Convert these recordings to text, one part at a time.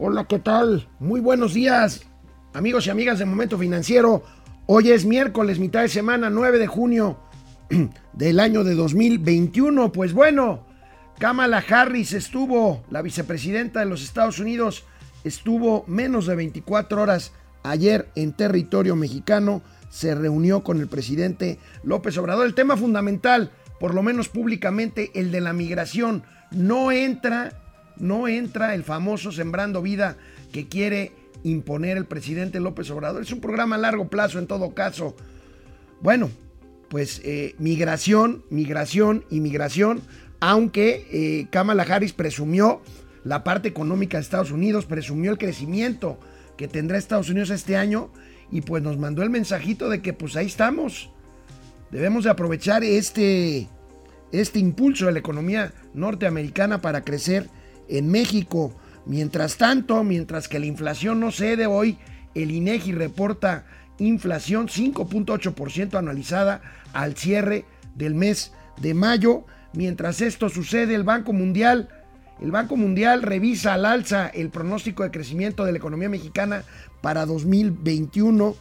Hola, ¿qué tal? Muy buenos días, amigos y amigas de Momento Financiero. Hoy es miércoles, mitad de semana, 9 de junio del año de 2021. Pues bueno, Kamala Harris estuvo, la vicepresidenta de los Estados Unidos, estuvo menos de 24 horas ayer en territorio mexicano, se reunió con el presidente López Obrador. El tema fundamental, por lo menos públicamente, el de la migración. No entra, no entra el famoso Sembrando Vida que quiere imponer el presidente López Obrador. Es un programa a largo plazo en todo caso. Bueno, pues eh, migración, migración, inmigración, aunque eh, Kamala Harris presumió la parte económica de Estados Unidos, presumió el crecimiento que tendrá Estados Unidos este año y pues nos mandó el mensajito de que pues ahí estamos. Debemos de aprovechar este, este impulso de la economía norteamericana para crecer en México. Mientras tanto, mientras que la inflación no cede hoy, el INEGI reporta inflación 5.8% anualizada al cierre del mes de mayo. Mientras esto sucede, el Banco Mundial, el Banco Mundial revisa al alza el pronóstico de crecimiento de la economía mexicana para 2021.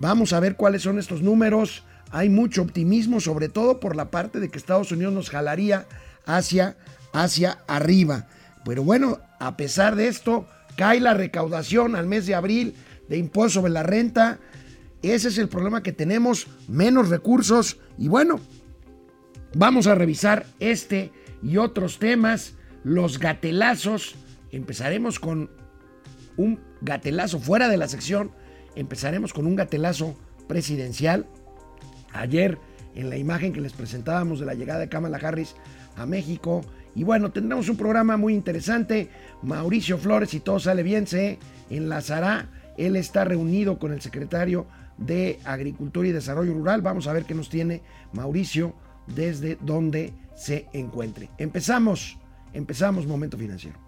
Vamos a ver cuáles son estos números. Hay mucho optimismo, sobre todo por la parte de que Estados Unidos nos jalaría hacia, hacia arriba. Pero bueno, a pesar de esto, cae la recaudación al mes de abril de impuesto sobre la renta. Ese es el problema que tenemos, menos recursos. Y bueno, vamos a revisar este y otros temas, los gatelazos. Empezaremos con un gatelazo fuera de la sección. Empezaremos con un gatelazo presidencial. Ayer, en la imagen que les presentábamos de la llegada de Kamala Harris a México. Y bueno, tendremos un programa muy interesante. Mauricio Flores, si todo sale bien, se enlazará. Él está reunido con el secretario de Agricultura y Desarrollo Rural. Vamos a ver qué nos tiene Mauricio desde donde se encuentre. Empezamos, empezamos Momento Financiero.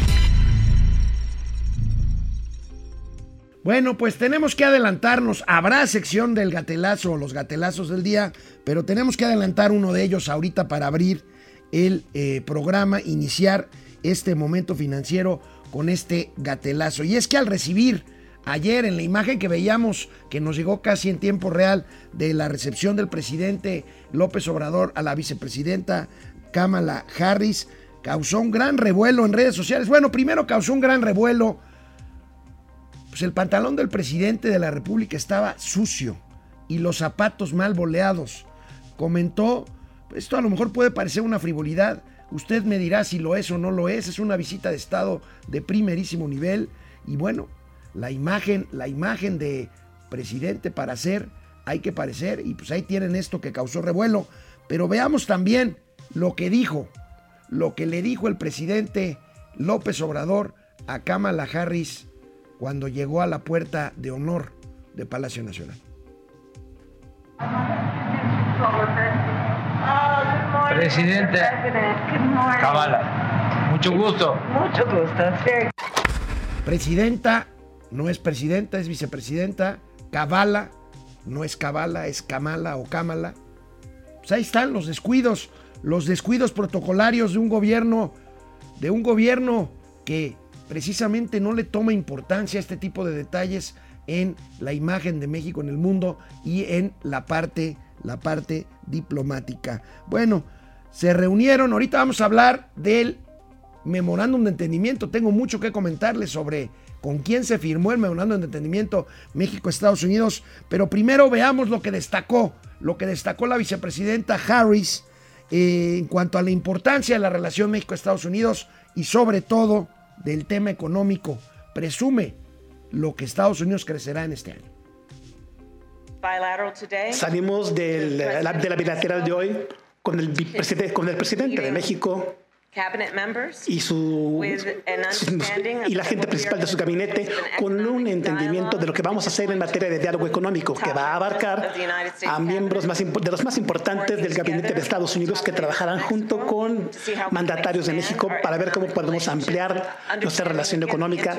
Bueno, pues tenemos que adelantarnos. Habrá sección del gatelazo o los gatelazos del día, pero tenemos que adelantar uno de ellos ahorita para abrir el eh, programa, iniciar este momento financiero con este gatelazo. Y es que al recibir ayer en la imagen que veíamos, que nos llegó casi en tiempo real de la recepción del presidente López Obrador a la vicepresidenta Kamala Harris, causó un gran revuelo en redes sociales. Bueno, primero causó un gran revuelo pues el pantalón del presidente de la República estaba sucio y los zapatos mal boleados. Comentó, esto a lo mejor puede parecer una frivolidad, usted me dirá si lo es o no lo es, es una visita de Estado de primerísimo nivel y bueno, la imagen, la imagen de presidente para ser, hay que parecer y pues ahí tienen esto que causó revuelo, pero veamos también lo que dijo, lo que le dijo el presidente López Obrador a Kamala Harris cuando llegó a la puerta de honor de Palacio Nacional. Presidente Cabala, mucho gusto. Mucho gusto. Presidenta, no es presidenta, es vicepresidenta. Cabala, no es Cabala, es Kamala o Kamala. Pues ahí están los descuidos, los descuidos protocolarios de un gobierno, de un gobierno que precisamente no le toma importancia a este tipo de detalles en la imagen de México en el mundo y en la parte, la parte diplomática. Bueno, se reunieron, ahorita vamos a hablar del memorándum de entendimiento. Tengo mucho que comentarles sobre con quién se firmó el memorándum de entendimiento México-Estados Unidos, pero primero veamos lo que destacó, lo que destacó la vicepresidenta Harris eh, en cuanto a la importancia de la relación México-Estados Unidos y sobre todo del tema económico presume lo que Estados Unidos crecerá en este año. Salimos del- de la bilateral de hoy con el, con el presidente de México y, su, y la gente principal de su gabinete con un entendimiento de lo que vamos a hacer en materia de diálogo económico, que va a abarcar a miembros más, de los más importantes del gabinete de Estados Unidos que trabajarán junto con mandatarios de México para ver cómo podemos ampliar nuestra relación económica,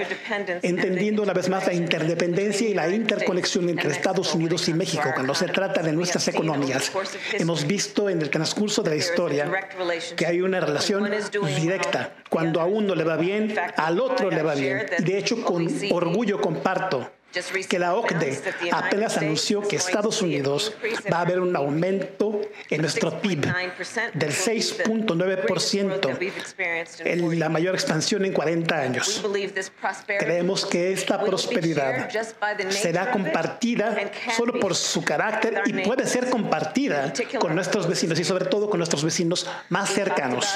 entendiendo una vez más la interdependencia y la interconexión entre Estados Unidos y México cuando se trata de nuestras economías. Hemos visto en el transcurso de la historia que hay una relación directa. Cuando a uno le va bien, al otro le va bien. De hecho, con orgullo comparto que la OCDE apenas anunció que Estados Unidos va a haber un aumento en nuestro PIB del 6.9%, la mayor expansión en 40 años. Creemos que esta prosperidad será compartida solo por su carácter y puede ser compartida con nuestros vecinos y sobre todo con nuestros vecinos más cercanos.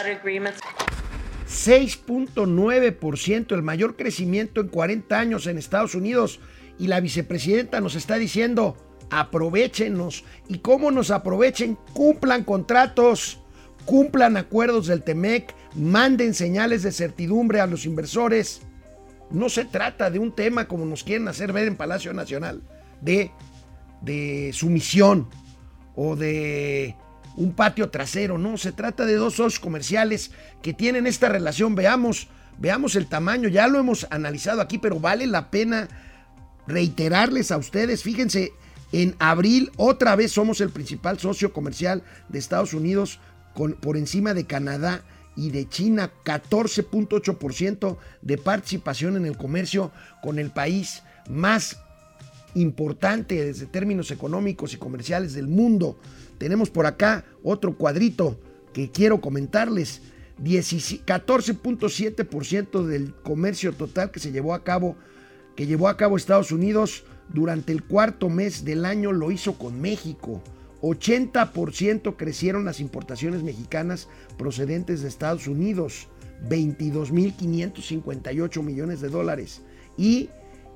6.9%, el mayor crecimiento en 40 años en Estados Unidos y la vicepresidenta nos está diciendo, aprovechenos. ¿Y cómo nos aprovechen? Cumplan contratos, cumplan acuerdos del TEMEC, manden señales de certidumbre a los inversores. No se trata de un tema como nos quieren hacer ver en Palacio Nacional, de, de sumisión o de un patio trasero, no, se trata de dos socios comerciales que tienen esta relación. Veamos, veamos el tamaño, ya lo hemos analizado aquí, pero vale la pena reiterarles a ustedes, fíjense, en abril otra vez somos el principal socio comercial de Estados Unidos con, por encima de Canadá y de China, 14.8% de participación en el comercio con el país más importante desde términos económicos y comerciales del mundo. Tenemos por acá otro cuadrito que quiero comentarles. 14.7% del comercio total que se llevó a cabo que llevó a cabo Estados Unidos durante el cuarto mes del año lo hizo con México. 80% crecieron las importaciones mexicanas procedentes de Estados Unidos, 22.558 millones de dólares. Y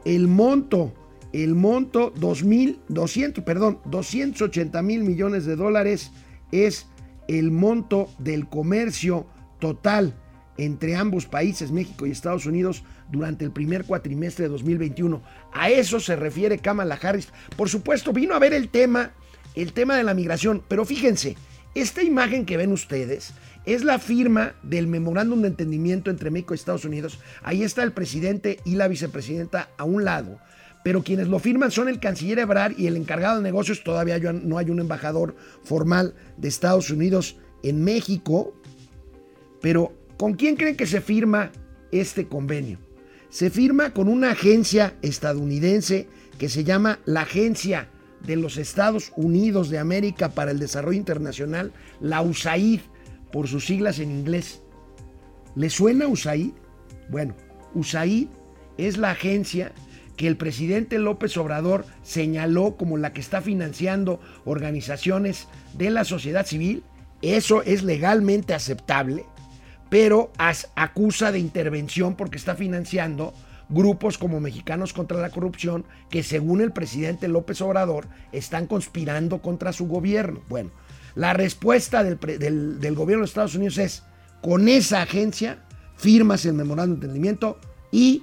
el monto, el monto 2.200, perdón, 280 mil millones de dólares es el monto del comercio total entre ambos países, México y Estados Unidos, durante el primer cuatrimestre de 2021. A eso se refiere Kamala Harris. Por supuesto, vino a ver el tema, el tema de la migración, pero fíjense, esta imagen que ven ustedes es la firma del memorándum de entendimiento entre México y Estados Unidos. Ahí está el presidente y la vicepresidenta a un lado. Pero quienes lo firman son el canciller Ebrard y el encargado de negocios. Todavía no hay un embajador formal de Estados Unidos en México. Pero ¿Con quién creen que se firma este convenio? Se firma con una agencia estadounidense que se llama la Agencia de los Estados Unidos de América para el Desarrollo Internacional, la USAID, por sus siglas en inglés. ¿Le suena USAID? Bueno, USAID es la agencia que el presidente López Obrador señaló como la que está financiando organizaciones de la sociedad civil. ¿Eso es legalmente aceptable? Pero acusa de intervención porque está financiando grupos como Mexicanos contra la Corrupción que según el presidente López Obrador están conspirando contra su gobierno. Bueno, la respuesta del, gobierno de Estados Unidos es, con esa agencia firmas el memorándum de entendimiento y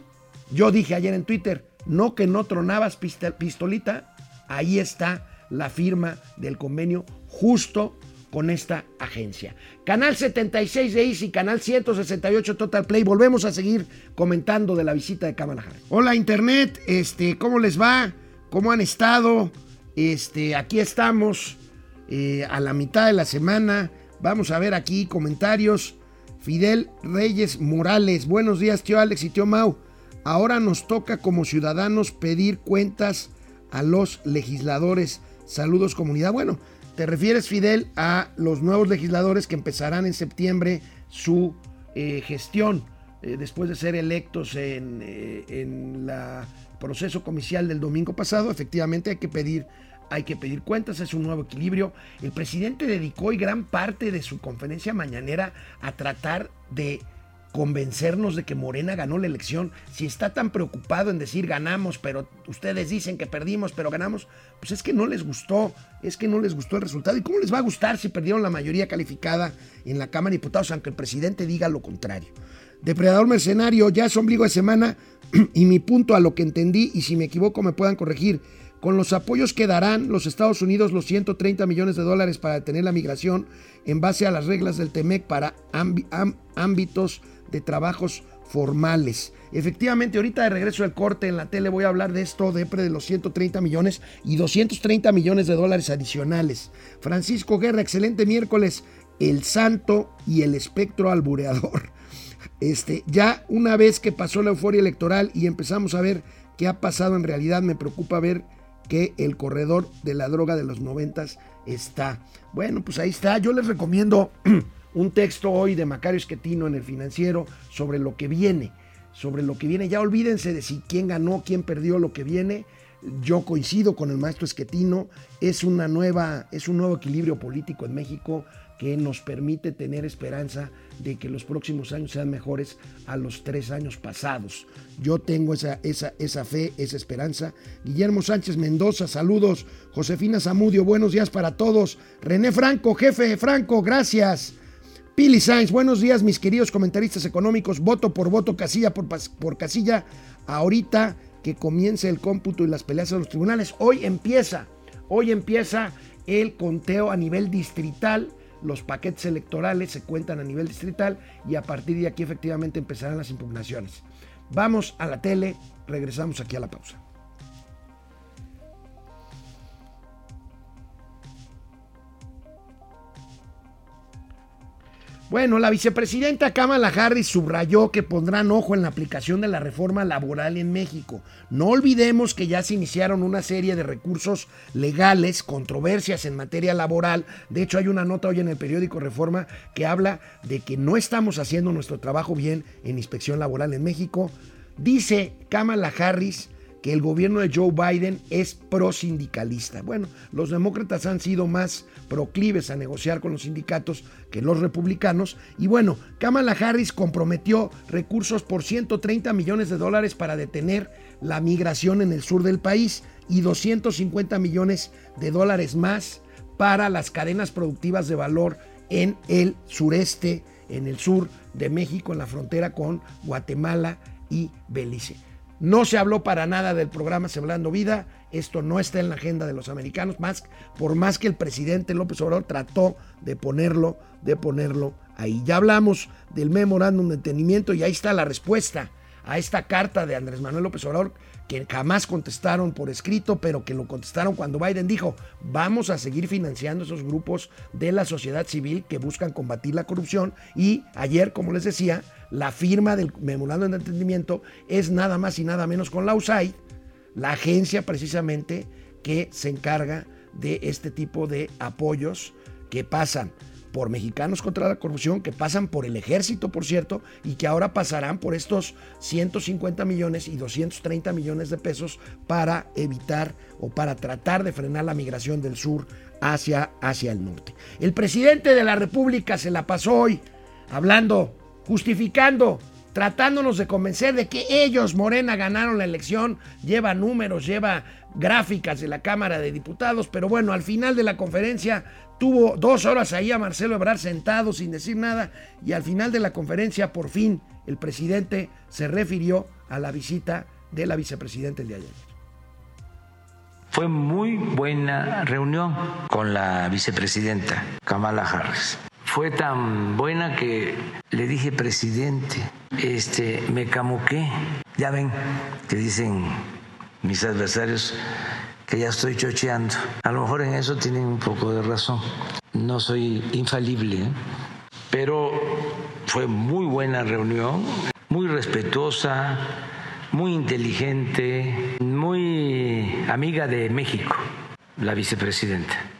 yo dije ayer en Twitter, no que no tronabas pistolita, ahí está la firma del convenio justo con esta agencia. Canal 76 de Easy, canal 168 Total Play. Volvemos a seguir comentando de la visita de Kamala Harris. Hola Internet, este, ¿cómo les va? ¿Cómo han estado? Este, aquí estamos eh, a la mitad de la semana. Vamos a ver aquí comentarios. Fidel Reyes Morales, buenos días tío Alex y tío Mau. Ahora nos toca como ciudadanos pedir cuentas a los legisladores. Saludos comunidad. Bueno, te refieres, Fidel, a los nuevos legisladores que empezarán en septiembre su eh, gestión eh, después de ser electos en, el eh, proceso comicial del domingo pasado. Efectivamente hay que pedir hay que pedir cuentas, es un nuevo equilibrio. El presidente dedicó hoy gran parte de su conferencia mañanera a tratar de convencernos de que Morena ganó la elección, si está tan preocupado en decir ganamos, pero ustedes dicen que perdimos, pero ganamos, pues es que no les gustó, es que no les gustó el resultado. ¿Y cómo les va a gustar si perdieron la mayoría calificada en la Cámara de Diputados, aunque el presidente diga lo contrario? Depredador mercenario, ya es ombligo de semana y mi punto a lo que entendí, y si me equivoco me puedan corregir, con los apoyos que darán los Estados Unidos los 130 millones de dólares para detener la migración en base a las reglas del TEMEC para ámbitos de trabajos formales. Efectivamente, ahorita de regreso del corte en la tele voy a hablar de esto, de de los 130 millones y 230 millones de dólares adicionales. Francisco Guerra, excelente miércoles. El santo y el espectro albureador. Este, ya una vez que pasó la euforia electoral y empezamos a ver qué ha pasado en realidad, me preocupa ver que el corredor de la droga de los noventas está. Bueno, pues ahí está. Yo les recomiendo un texto hoy de Macario Esquetino en el financiero sobre lo que viene, sobre lo que viene. Ya olvídense de si quién ganó, quién perdió lo que viene. Yo coincido con el maestro Esquetino, es una nueva, es un nuevo equilibrio político en México que nos permite tener esperanza de que los próximos años sean mejores a los tres años pasados. Yo tengo esa, esa, esa fe, esa esperanza. Guillermo Sánchez Mendoza, saludos. Josefina Zamudio, buenos días para todos. René Franco, jefe Franco, gracias. Pili Sainz, buenos días mis queridos comentaristas económicos, voto por voto, casilla por, por casilla, ahorita que comience el cómputo y las peleas a los tribunales. Hoy empieza, hoy empieza el conteo a nivel distrital, los paquetes electorales se cuentan a nivel distrital y a partir de aquí efectivamente empezarán las impugnaciones. Vamos a la tele, regresamos aquí a la pausa. Bueno, la vicepresidenta Kamala Harris subrayó que pondrán ojo en la aplicación de la reforma laboral en México. No olvidemos que ya se iniciaron una serie de recursos legales, controversias en materia laboral. De hecho, hay una nota hoy en el periódico Reforma que habla de que no estamos haciendo nuestro trabajo bien en inspección laboral en México. Dice Kamala Harris que el gobierno de Joe Biden es pro-sindicalista. Bueno, los demócratas han sido más proclives a negociar con los sindicatos que los republicanos. Y bueno, Kamala Harris comprometió recursos por 130 millones de dólares para detener la migración en el sur del país y 250 millones de dólares más para las cadenas productivas de valor en el sureste, en el sur de México, en la frontera con Guatemala y Belice. No se habló para nada del programa Sembrando Vida. Esto no está en la agenda de los americanos, más, por más que el presidente López Obrador trató de ponerlo, de ponerlo ahí. Ya hablamos del memorándum de entendimiento y ahí está la respuesta a esta carta de Andrés Manuel López Obrador que jamás contestaron por escrito, pero que lo contestaron cuando Biden dijo, vamos a seguir financiando esos grupos de la sociedad civil que buscan combatir la corrupción. Y ayer, como les decía, la firma del memorándum de entendimiento es nada más y nada menos con la USAID, la agencia precisamente que se encarga de este tipo de apoyos que pasan por Mexicanos contra la Corrupción, que pasan por el ejército, por cierto, y que ahora pasarán por estos 150 millones y 230 millones de pesos para evitar o para tratar de frenar la migración del sur hacia, hacia el norte. El presidente de la República se la pasó hoy hablando, justificando tratándonos de convencer de que ellos, Morena, ganaron la elección, lleva números, lleva gráficas de la Cámara de Diputados, pero bueno, al final de la conferencia tuvo dos horas ahí a Marcelo Ebrard sentado sin decir nada y al final de la conferencia por fin el presidente se refirió a la visita de la vicepresidenta el día de ayer. Fue muy buena reunión con la vicepresidenta Kamala Harris. Fue tan buena que le dije presidente, este, me camuqué. Ya ven que dicen mis adversarios que ya estoy chocheando. A lo mejor en eso tienen un poco de razón. No soy infalible, ¿eh? pero fue muy buena reunión, muy respetuosa, muy inteligente, muy amiga de México, la vicepresidenta.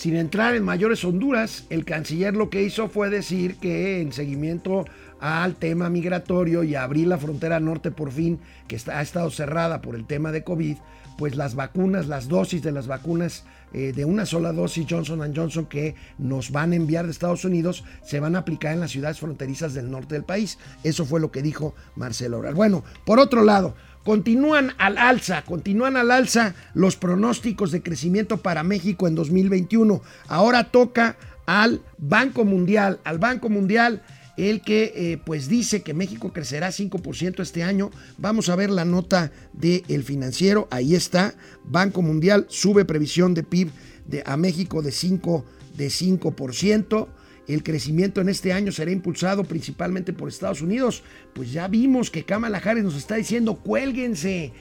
Sin entrar en mayores Honduras, el canciller lo que hizo fue decir que en seguimiento al tema migratorio y abrir la frontera norte por fin, que ha estado cerrada por el tema de COVID, pues las vacunas, las dosis de las vacunas eh, de una sola dosis Johnson Johnson que nos van a enviar de Estados Unidos se van a aplicar en las ciudades fronterizas del norte del país. Eso fue lo que dijo Marcelo Obrador. Bueno, por otro lado, continúan al alza, continúan al alza los pronósticos de crecimiento para México en 2021. Ahora toca al Banco Mundial, al Banco Mundial el que eh, pues dice que México crecerá 5% este año. Vamos a ver la nota del financiero, ahí está, Banco Mundial sube previsión de PIB de, a México de 5%. De 5%. El crecimiento en este año será impulsado principalmente por Estados Unidos. Pues ya vimos que Kamala Harris nos está diciendo, cuélguense,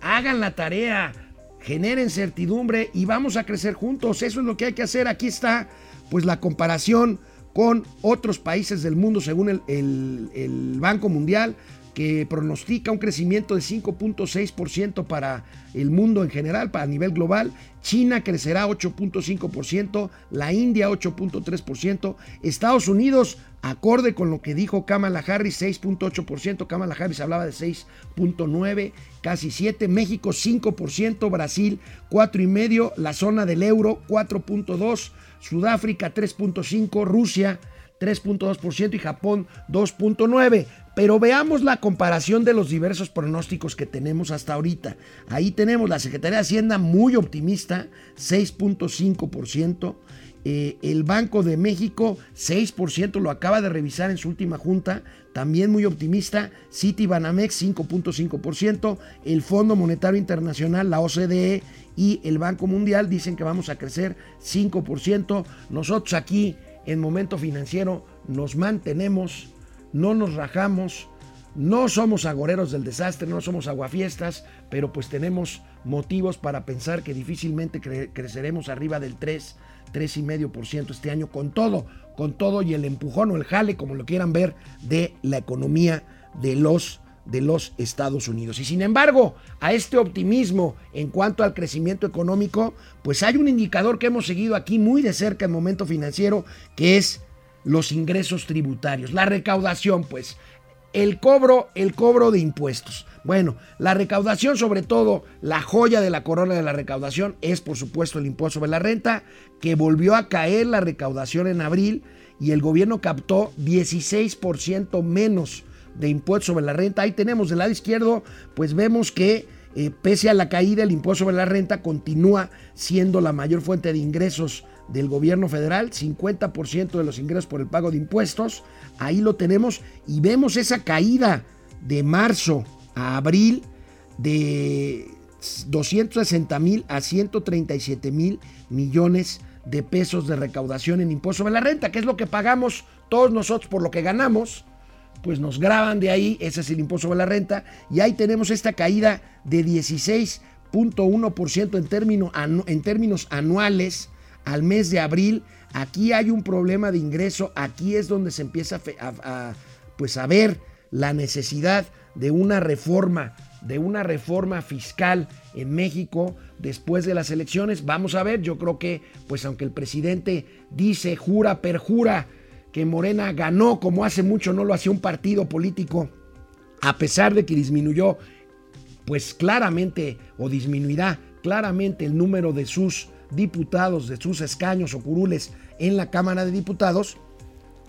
hagan la tarea, generen certidumbre y vamos a crecer juntos. Eso es lo que hay que hacer. Aquí está pues la comparación con otros países del mundo según el, Banco Mundial que pronostica un crecimiento de 5.6% para el mundo en general, para nivel global. China crecerá 8.5%, la India 8.3%, Estados Unidos, acorde con lo que dijo Kamala Harris, 6.8%, Kamala Harris hablaba de 6.9%, casi 7%, México 5%, Brasil 4.5%, la zona del euro 4.2%, Sudáfrica 3.5%, Rusia 3.2% y Japón 2.9%. Pero veamos la comparación de los diversos pronósticos que tenemos hasta ahorita. Ahí tenemos la Secretaría de Hacienda muy optimista, 6.5%. Eh, el Banco de México, 6%, lo acaba de revisar en su última junta, también muy optimista. City Banamex, 5.5%. El Fondo Monetario Internacional, la OCDE y el Banco Mundial dicen que vamos a crecer 5%. Nosotros aquí en Momento Financiero nos mantenemos no nos rajamos, no somos agoreros del desastre, no somos aguafiestas, pero pues tenemos motivos para pensar que difícilmente creceremos arriba del 3, 3,5% este año con todo, con todo y el empujón o el jale, como lo quieran ver, de la economía de los de los Estados Unidos. Y sin embargo, a este optimismo en cuanto al crecimiento económico, pues hay un indicador que hemos seguido aquí muy de cerca en momento financiero, que es los ingresos tributarios, la recaudación, pues, el cobro, el cobro de impuestos. Bueno, la recaudación, sobre todo, la joya de la corona de la recaudación es, por supuesto, el impuesto sobre la renta, que volvió a caer la recaudación en abril y el gobierno captó 16% menos de impuesto sobre la renta. Ahí tenemos del lado izquierdo, pues vemos que eh, pese a la caída, el impuesto sobre la renta continúa siendo la mayor fuente de ingresos del gobierno federal, 50% de los ingresos por el pago de impuestos, ahí lo tenemos y vemos esa caída de marzo a abril de 260 mil a 137 mil millones de pesos de recaudación en impuesto sobre la renta, que es lo que pagamos todos nosotros por lo que ganamos, pues nos graban de ahí, ese es el impuesto sobre la renta, y ahí tenemos esta caída de 16.1% en, en términos anuales al mes de abril. Aquí hay un problema de ingreso, aquí es donde se empieza a, pues a ver la necesidad de una reforma, de una reforma fiscal en México después de las elecciones. Vamos a ver, yo creo que, pues aunque el presidente dice, jura, perjura, que Morena ganó como hace mucho no lo hacía un partido político, a pesar de que disminuyó, pues claramente, o disminuirá claramente el número de sus diputados de sus escaños o curules en la Cámara de Diputados,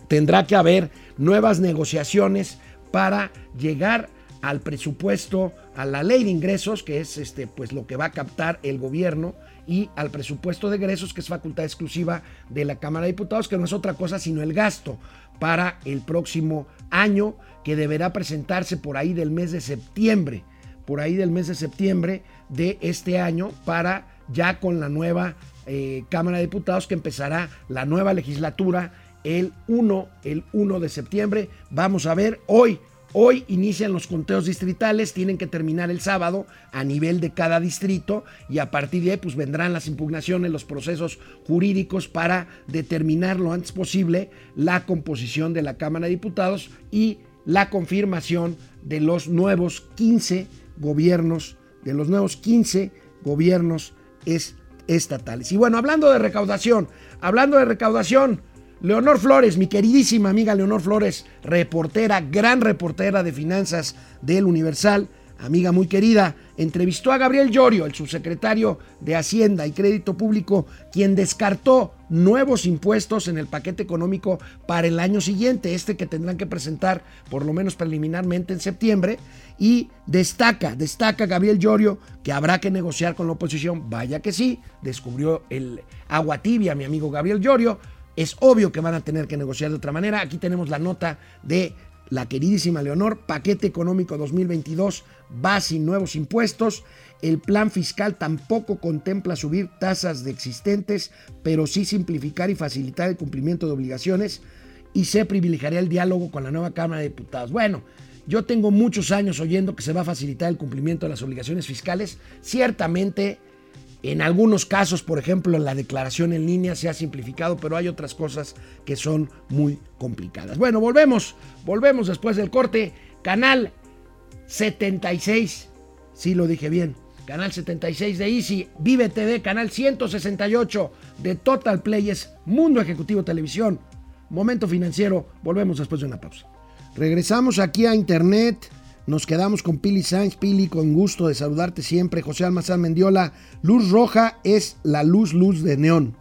tendrá que haber nuevas negociaciones para llegar al presupuesto, a la ley de ingresos, que es este, pues, lo que va a captar el gobierno, y al presupuesto de egresos, que es facultad exclusiva de la Cámara de Diputados, que no es otra cosa sino el gasto para el próximo año, que deberá presentarse por ahí del mes de septiembre, por ahí del mes de septiembre de este año, para ya con la nueva eh, Cámara de Diputados que empezará la nueva legislatura el 1, el 1 de septiembre. Vamos a ver, hoy, hoy inician los conteos distritales, tienen que terminar el sábado a nivel de cada distrito y a partir de ahí pues vendrán las impugnaciones, los procesos jurídicos para determinar lo antes posible la composición de la Cámara de Diputados y la confirmación de los nuevos 15 gobiernos, de los nuevos 15 gobiernos estatales. Y bueno, hablando de recaudación, hablando de recaudación, Leonor Flores, mi queridísima amiga Leonor Flores, reportera, gran reportera de finanzas del Universal, amiga muy querida, entrevistó a Gabriel Llorio, el subsecretario de Hacienda y Crédito Público, quien descartó nuevos impuestos en el paquete económico para el año siguiente, este que tendrán que presentar por lo menos preliminarmente en septiembre, y destaca, destaca Gabriel Llorio que habrá que negociar con la oposición, vaya que sí, descubrió el agua tibia mi amigo Gabriel Llorio, es obvio que van a tener que negociar de otra manera, aquí tenemos la nota de la queridísima Leonor, paquete económico 2022 va sin nuevos impuestos. El plan fiscal tampoco contempla subir tasas de existentes, pero sí simplificar y facilitar el cumplimiento de obligaciones y se privilegiaría el diálogo con la nueva Cámara de Diputados. Bueno, yo tengo muchos años oyendo que se va a facilitar el cumplimiento de las obligaciones fiscales. Ciertamente, en algunos casos, por ejemplo, la declaración en línea se ha simplificado, pero hay otras cosas que son muy complicadas. Bueno, volvemos, volvemos después del corte. Canal 76, sí lo dije bien, canal 76 de Easy, Vive TV, canal 168 de Total Players, Mundo Ejecutivo Televisión, Momento Financiero, volvemos después de una pausa. Regresamos aquí a Internet, nos quedamos con Pili Sainz, Pili, con gusto de saludarte siempre, José Almazán Mendiola, luz roja es la luz, luz de neón.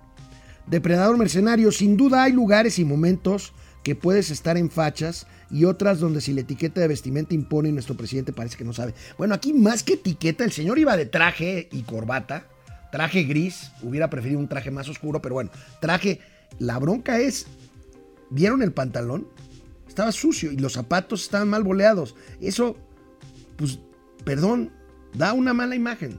Depredador mercenario, sin duda hay lugares y momentos que puedes estar en fachas y otras donde si la etiqueta de vestimenta impone nuestro presidente parece que no sabe. Bueno, aquí más que etiqueta, el señor iba de traje y corbata, traje gris, hubiera preferido un traje más oscuro, pero bueno, traje, la bronca es, ¿vieron el pantalón? Estaba sucio y los zapatos estaban mal boleados. Eso, pues, perdón, da una mala imagen.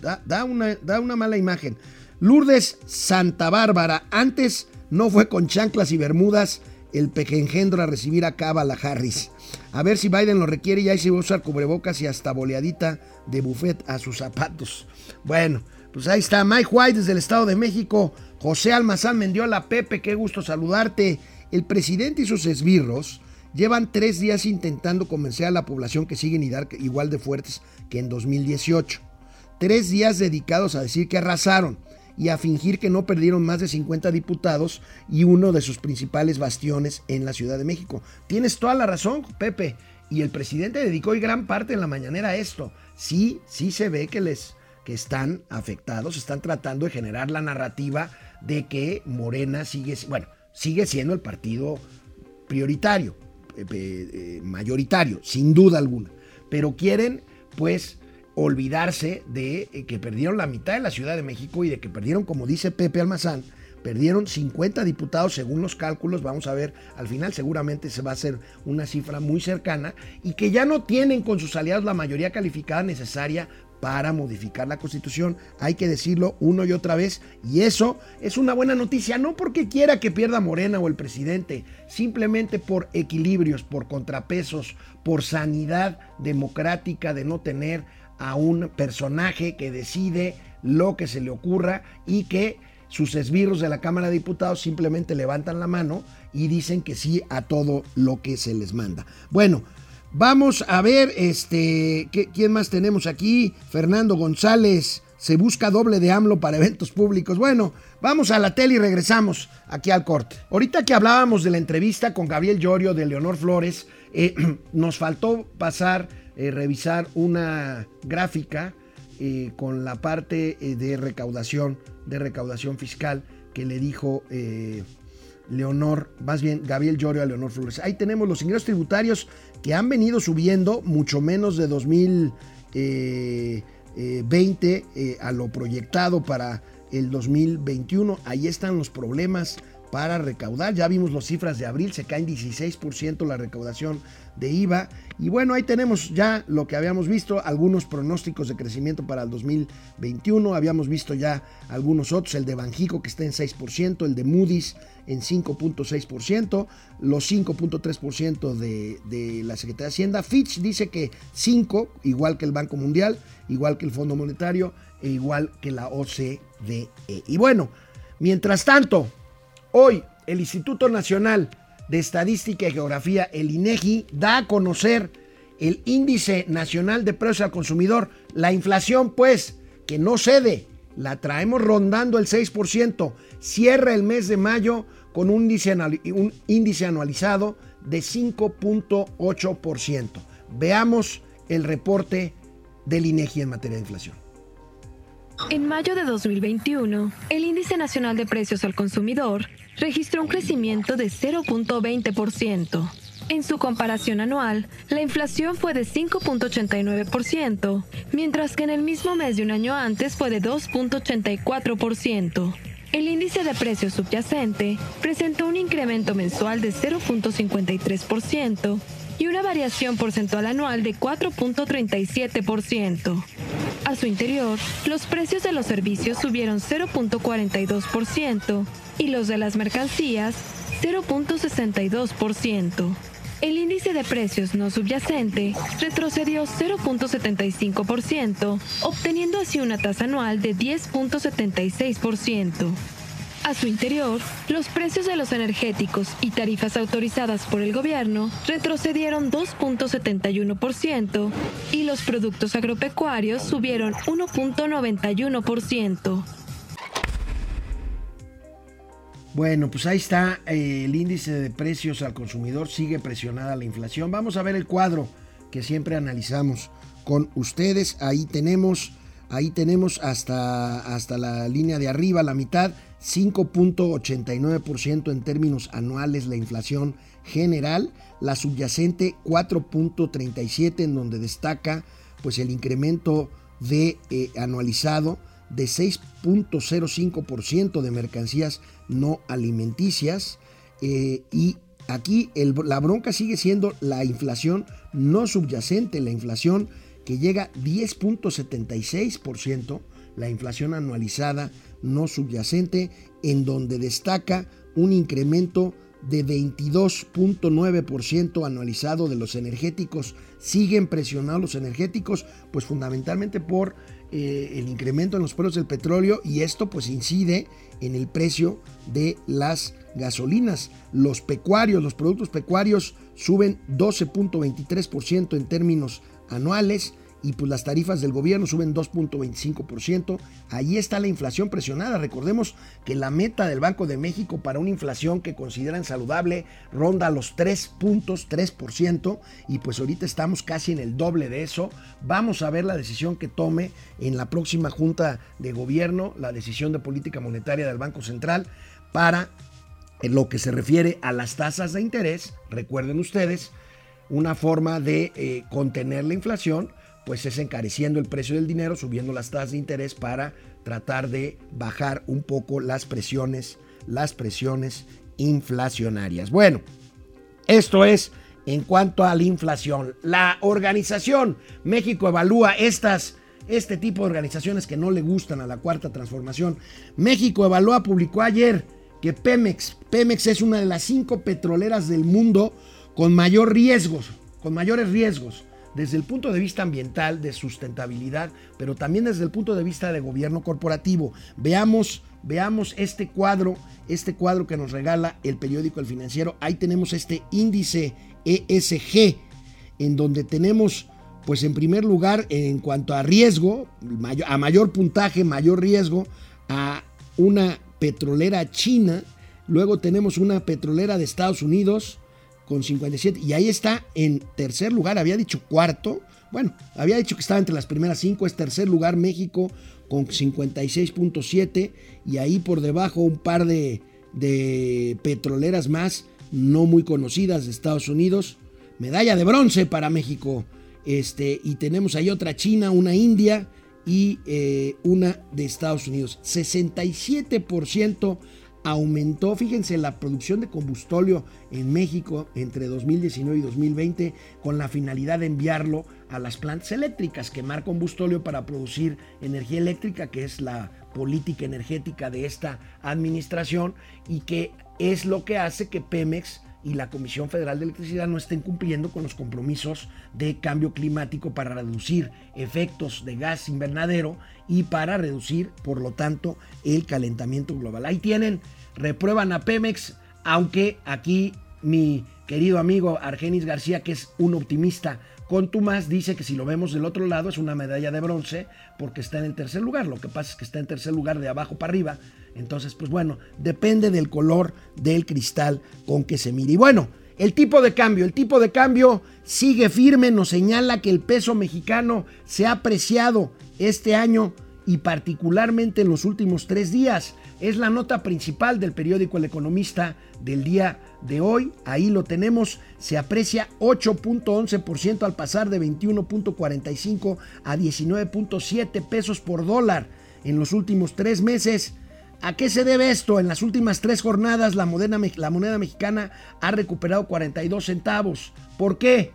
Da, una, da una mala imagen. Lourdes Santa Bárbara, antes no fue con chanclas y bermudas el pequeñgendro a recibir a Kamala Harris. A ver si Biden lo requiere y ahí se va a usar cubrebocas y hasta boleadita de buffet a sus zapatos. Bueno, pues ahí está Mike White desde el Estado de México. José Almazán Mendiola, Pepe, qué gusto saludarte. El presidente y sus esbirros llevan tres días intentando convencer a la población que siguen igual de fuertes que en 2018. Tres días dedicados a decir que arrasaron y a fingir que no perdieron más de 50 diputados y uno de sus principales bastiones en la Ciudad de México. Tienes toda la razón, Pepe. Y el presidente dedicó hoy gran parte en la mañanera a esto. Sí, sí se ve que les que están afectados, están tratando de generar la narrativa de que Morena sigue, bueno, sigue siendo el partido prioritario, eh, eh, mayoritario, sin duda alguna. Pero quieren, pues, olvidarse de eh, que perdieron la mitad de la Ciudad de México y de que perdieron, como dice Pepe Almazán, perdieron 50 diputados según los cálculos, vamos a ver, al final seguramente se va a hacer una cifra muy cercana y que ya no tienen con sus aliados la mayoría calificada necesaria para modificar la constitución, hay que decirlo uno y otra vez, y eso es una buena noticia, no porque quiera que pierda Morena o el presidente, simplemente por equilibrios, por contrapesos, por sanidad democrática de no tener a un personaje que decide lo que se le ocurra y que sus esbirros de la Cámara de Diputados simplemente levantan la mano y dicen que sí a todo lo que se les manda. Bueno, vamos a ver, este, ¿quién más tenemos aquí? Fernando González, se busca doble de AMLO para eventos públicos. Bueno, vamos a la tele y regresamos aquí al corte. Ahorita que hablábamos de la entrevista con Gabriel Llorio de Leonor Flores, eh, nos faltó pasar eh, revisar una gráfica eh, con la parte eh, de recaudación, de recaudación fiscal que le dijo Leonor, más bien Gabriel Llorio a Leonor Flores. Ahí tenemos los ingresos tributarios que han venido subiendo mucho menos de 2020 a lo proyectado para el 2021. Ahí están los problemas para recaudar. Ya vimos las cifras de abril, se caen 16% la recaudación de IVA. Y bueno, ahí tenemos ya lo que habíamos visto, algunos pronósticos de crecimiento para el 2021. Habíamos visto ya algunos otros, el de Banjico que está en 6%, el de Moody's en 5.6%, los 5.3% de, de la Secretaría de Hacienda. Fitch dice que 5, igual que el Banco Mundial, igual que el Fondo Monetario e igual que la OCDE. Y bueno, mientras tanto, Hoy, el Instituto Nacional de Estadística y Geografía, el INEGI, da a conocer el índice nacional de precios al consumidor. La inflación, pues, que no cede, la traemos rondando el 6%. Cierra el mes de mayo con un índice, anualizado de 5.8%. Veamos el reporte del INEGI en materia de inflación. En mayo de 2021, el Índice Nacional de Precios al Consumidor registró un crecimiento de 0.20%. En su comparación anual, la inflación fue de 5.89%, mientras que en el mismo mes de un año antes fue de 2.84%. El índice de precios subyacente presentó un incremento mensual de 0.53% y una variación porcentual anual de 4.37%. A su interior, los precios de los servicios subieron 0.42% y los de las mercancías 0.62%. El índice de precios no subyacente retrocedió 0.75%, obteniendo así una tasa anual de 10.76%. A su interior, los precios de los energéticos y tarifas autorizadas por el gobierno retrocedieron 2.71% y los productos agropecuarios subieron 1.91%. Bueno, pues ahí está eh, el índice de precios al consumidor, sigue presionada la inflación. Vamos a ver el cuadro que siempre analizamos con ustedes. Ahí tenemos, ahí tenemos hasta, hasta la línea de arriba, la mitad, 5.89% en términos anuales la inflación general, la subyacente 4.37 en donde destaca pues el incremento de eh, anualizado de 6.05% de mercancías no alimenticias eh, y aquí la bronca sigue siendo la inflación no subyacente, la inflación que llega 10.76%, la inflación anualizada no subyacente, en donde destaca un incremento de 22.9% anualizado de los energéticos. Siguen presionados los energéticos, pues fundamentalmente por eh, el incremento en los precios del petróleo y esto pues incide en el precio de las gasolinas. Los pecuarios, los productos pecuarios suben 12.23% en términos anuales y pues las tarifas del gobierno suben 2.25%. Ahí está la inflación presionada. Recordemos que la meta del Banco de México para una inflación que consideran saludable ronda los 3 puntos, 3%, y pues ahorita estamos casi en el doble de eso. Vamos a ver la decisión que tome en la próxima Junta de Gobierno, la decisión de política monetaria del Banco Central para lo que se refiere a las tasas de interés. Recuerden ustedes, una forma de eh, contener la inflación pues es encareciendo el precio del dinero, subiendo las tasas de interés para tratar de bajar un poco las presiones, las presiones inflacionarias. Bueno, esto es en cuanto a la inflación. La organización México evalúa estas este tipo de organizaciones que no le gustan a la cuarta transformación. México evalúa, publicó ayer que Pemex, Pemex es una de las cinco petroleras del mundo con mayor riesgos, con mayores riesgos desde el punto de vista ambiental, de sustentabilidad, pero también desde el punto de vista de gobierno corporativo. Veamos, veamos este cuadro, este cuadro que nos regala el periódico El Financiero. Ahí tenemos este índice ESG, en donde tenemos, pues en primer lugar, en cuanto a riesgo, a mayor puntaje, mayor riesgo, a una petrolera china, luego tenemos una petrolera de Estados Unidos, con 57. Y ahí está en tercer lugar, había dicho cuarto. Bueno, había dicho que estaba entre las primeras cinco, es tercer lugar México con 56.7 y ahí por debajo un par de, de petroleras más no muy conocidas de Estados Unidos. Medalla de bronce para México. Este, y tenemos ahí otra China, una India y eh, una de Estados Unidos. 67% aumentó, fíjense, la producción de combustóleo en México entre 2019 y 2020 con la finalidad de enviarlo a las plantas eléctricas, quemar combustóleo para producir energía eléctrica, que es la política energética de esta administración y que es lo que hace que Pemex y la Comisión Federal de Electricidad no estén cumpliendo con los compromisos de cambio climático para reducir efectos de gas invernadero y para reducir, por lo tanto, el calentamiento global. Ahí tienen, reprueban a Pemex, aunque aquí mi querido amigo Argenis García, que es un optimista con Tomás, dice que si lo vemos del otro lado es una medalla de bronce porque está en el tercer lugar. Lo que pasa es que está en tercer lugar de abajo para arriba. Entonces, pues bueno, depende del color del cristal con que se mire. Y bueno, El tipo de cambio, el tipo de cambio sigue firme, nos señala que el peso mexicano se ha apreciado este año y particularmente en los últimos tres días. Es la nota principal del periódico El Economista del día de hoy. Ahí lo tenemos. Se aprecia 8.11% al pasar de 21.45 a 19.7 pesos por dólar en los últimos tres meses. ¿A qué se debe esto? En las últimas tres jornadas la moneda, mexicana ha recuperado 42 centavos. ¿Por qué?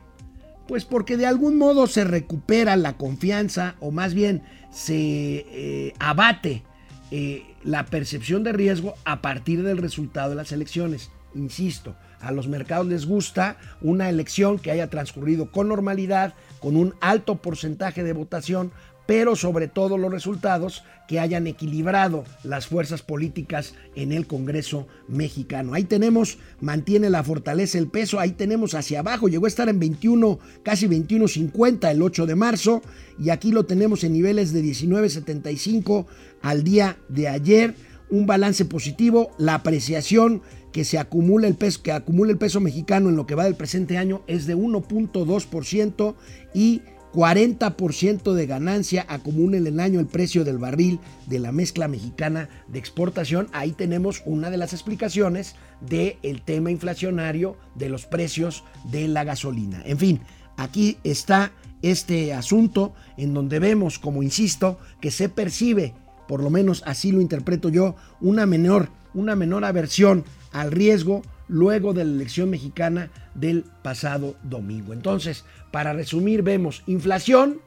Pues porque de algún modo se recupera la confianza o más bien se eh, abate eh, la percepción de riesgo a partir del resultado de las elecciones. Insisto, a los mercados les gusta una elección que haya transcurrido con normalidad, con un alto porcentaje de votación, pero sobre todo los resultados que hayan equilibrado las fuerzas políticas en el Congreso mexicano. Ahí tenemos, mantiene la fortaleza el peso, ahí tenemos hacia abajo, llegó a estar en 21, casi 21.50 el 8 de marzo y aquí lo tenemos en niveles de 19.75 al día de ayer, un balance positivo, la apreciación que se acumula el peso, que acumula el peso mexicano en lo que va del presente año es de 1.2% y 40% de ganancia acumula en el año el precio del barril de la mezcla mexicana de exportación. Ahí tenemos una de las explicaciones del tema inflacionario de los precios de la gasolina. En fin, aquí está este asunto en donde vemos, como insisto, que se percibe, por lo menos así lo interpreto yo, una menor, una menor aversión al riesgo luego de la elección mexicana del pasado domingo. Entonces, para resumir, vemos inflación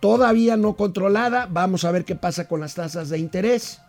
todavía no controlada, vamos a ver qué pasa con las tasas de interés.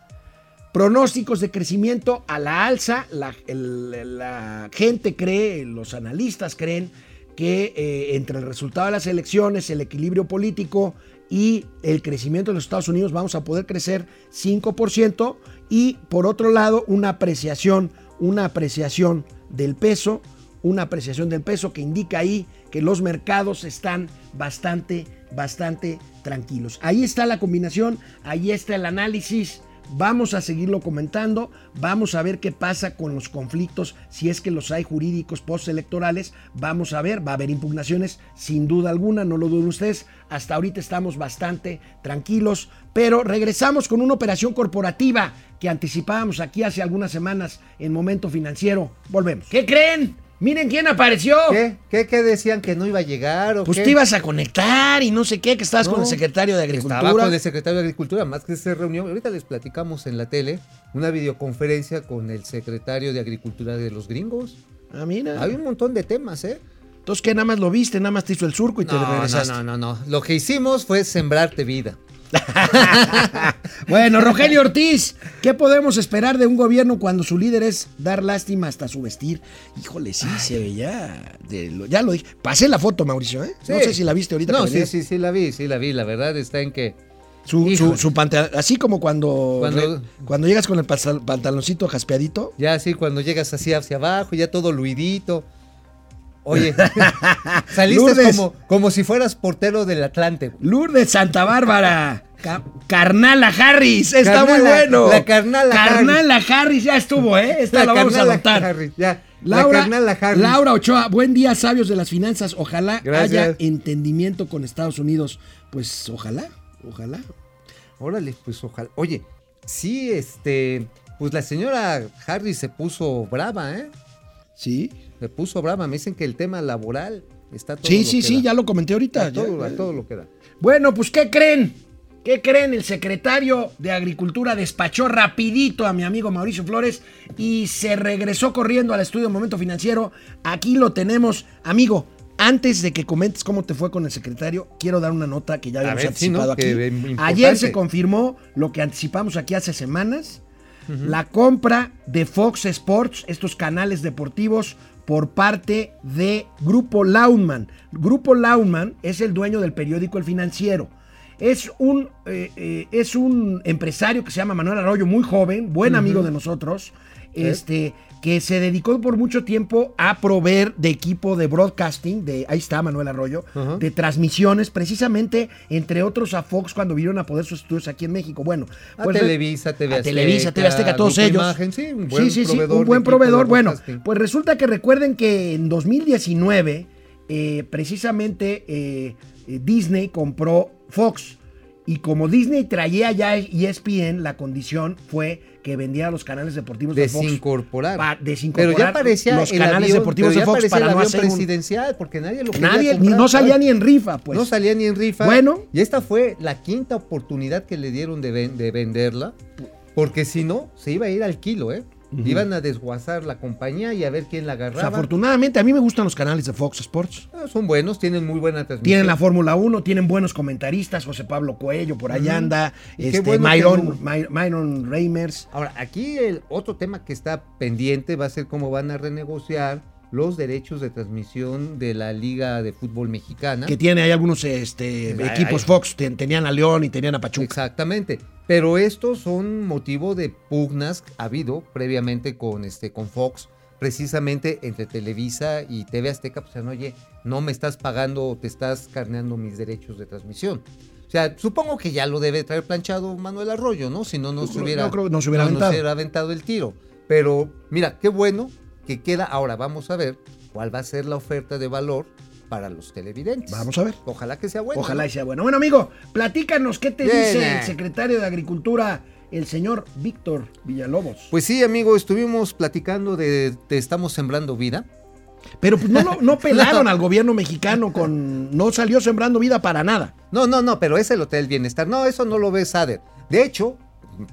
Pronósticos de crecimiento a la alza, la, gente cree, los analistas creen que eh, entre el resultado de las elecciones, el equilibrio político y el crecimiento de los Estados Unidos vamos a poder crecer 5% y por otro lado una apreciación una apreciación del peso, una apreciación del peso que indica ahí que los mercados están bastante, bastante tranquilos. Ahí está la combinación, ahí está el análisis. Vamos a seguirlo comentando, vamos a ver qué pasa con los conflictos, si es que los hay jurídicos postelectorales, vamos a ver, va a haber impugnaciones, sin duda alguna, no lo duden ustedes, hasta ahorita estamos bastante tranquilos, pero regresamos con una operación corporativa que anticipábamos aquí hace algunas semanas en Momento Financiero. Volvemos. ¿Qué creen? Miren quién apareció. ¿Qué? ¿Qué, decían que no iba a llegar? ¿o pues te ibas a conectar y no sé qué, que estabas con el secretario de Agricultura. Estaba con el secretario de Agricultura, más que esa reunión. Ahorita les platicamos en la tele una videoconferencia con el secretario de Agricultura de los gringos. Ah, mira. Hay un montón de temas, ¿eh? Entonces, ¿qué nada más lo viste? Nada más te hizo el surco y te regresaste. No, no, no, no. Lo que hicimos fue sembrarte vida. bueno, Rogelio Ortiz, ¿qué podemos esperar de un gobierno cuando su líder es dar lástima hasta su vestir? Híjole, sí, se veía. ya lo dije. Pasé la foto, Mauricio, ¿eh? No sé si la viste ahorita. No, sí, sí, sí, la vi, sí, la vi. La verdad está en que. Su, su, así como cuando, cuando, llegas con el pantaloncito jaspeadito. Ya, sí, cuando llegas así hacia abajo, ya todo luidito. Oye, saliste como, como si fueras portero del Atlante. Lourdes Santa Bárbara. Carnala Harris, está muy bueno. La Carnala, Carnala Harris. ya estuvo, ¿eh? Esta la, vamos a anotar. ya. Laura, Harris. Laura Ochoa, buen día, sabios de las finanzas. Ojalá haya entendimiento con Estados Unidos. Pues ojalá, ojalá. Órale, pues ojalá. Oye, sí, este, pues la señora Harris se puso brava, ¿eh? Sí me puso brava. Me dicen que el tema laboral está todo. Sí, sí, sí, ya lo comenté ahorita. A todo, todo lo que da. Bueno, pues, ¿qué creen? ¿Qué creen? El secretario de Agricultura despachó rapidito a mi amigo Mauricio Flores y se regresó corriendo al estudio Momento Financiero. Aquí lo tenemos. Amigo, antes de que comentes cómo te fue con el secretario, quiero dar una nota que ya habíamos anticipado aquí. Ayer se confirmó lo que anticipamos aquí hace semanas. La compra de Fox Sports, estos canales deportivos, por parte de Grupo Launman. Grupo Launman es el dueño del periódico El Financiero. Es un, eh, eh, es un empresario que se llama Manuel Arroyo, muy joven, buen amigo de nosotros. este, que se dedicó por mucho tiempo a proveer de equipo de broadcasting, de ahí está Manuel Arroyo, de transmisiones, precisamente, entre otros a Fox cuando vinieron a poder sus estudios aquí en México. Bueno, A pues, Televisa, TV a Azteca, Televisa, TV Azteca, todos ellos. Imagen, sí, un buen sí, sí, sí, proveedor un buen proveedor. Bueno, pues resulta que recuerden que en 2019, eh, precisamente eh, eh, Disney compró Fox. Y como Disney traía ya ESPN, la condición fue que vendiera los canales deportivos de Fox. Desincorporar. Pero ya parecía los el canales avión, deportivos de Fox parecía para el no avión hacer un- presidencial, porque nadie lo quería Nadie, comprar. no salía ni en rifa, pues. no salía ni en rifa. Bueno. Y esta fue la quinta oportunidad que le dieron de, ven- de venderla, porque si no, se iba a ir al kilo, ¿eh? Iban a desguazar la compañía y a ver quién la Pues, agarraba. afortunadamente, a mí me gustan los canales de Fox Sports. Ah, son buenos, tienen muy buena transmisión. Tienen la Fórmula 1, tienen buenos comentaristas, José Pablo Coello, por allá anda, este, bueno que Myron, My- Myron Reimers. Ahora, aquí el otro tema que está pendiente va a ser cómo van a renegociar los derechos de transmisión de la Liga de Fútbol Mexicana. que tiene ahí algunos este, Ay, equipos ay. Fox, ten- tenían a León y tenían a Pachuca. Exactamente. Pero estos son motivo de pugnas ha habido previamente con este con Fox, precisamente entre Televisa y TV Azteca, pues oye, no me estás pagando o te estás carneando mis derechos de transmisión. O sea, supongo que ya lo debe traer planchado Manuel Arroyo, ¿no? Si no, no se No, hubiera, no creo que no se hubiera aventado. aventado el tiro. Pero mira, qué bueno que queda. Ahora vamos a ver cuál va a ser la oferta de valor para los televidentes. Vamos a ver. Ojalá que sea bueno. Ojalá ¿no? y sea bueno. Bueno, amigo, platícanos qué te Bien, dice el secretario de Agricultura, el señor Víctor Villalobos. Pues sí, amigo, estuvimos platicando de, de Estamos Sembrando Vida. Pero pues no, no, no pelaron al gobierno mexicano con. No salió sembrando vida para nada. No, no, no, pero es el Hotel Bienestar. No, eso no lo ve Sader. De hecho,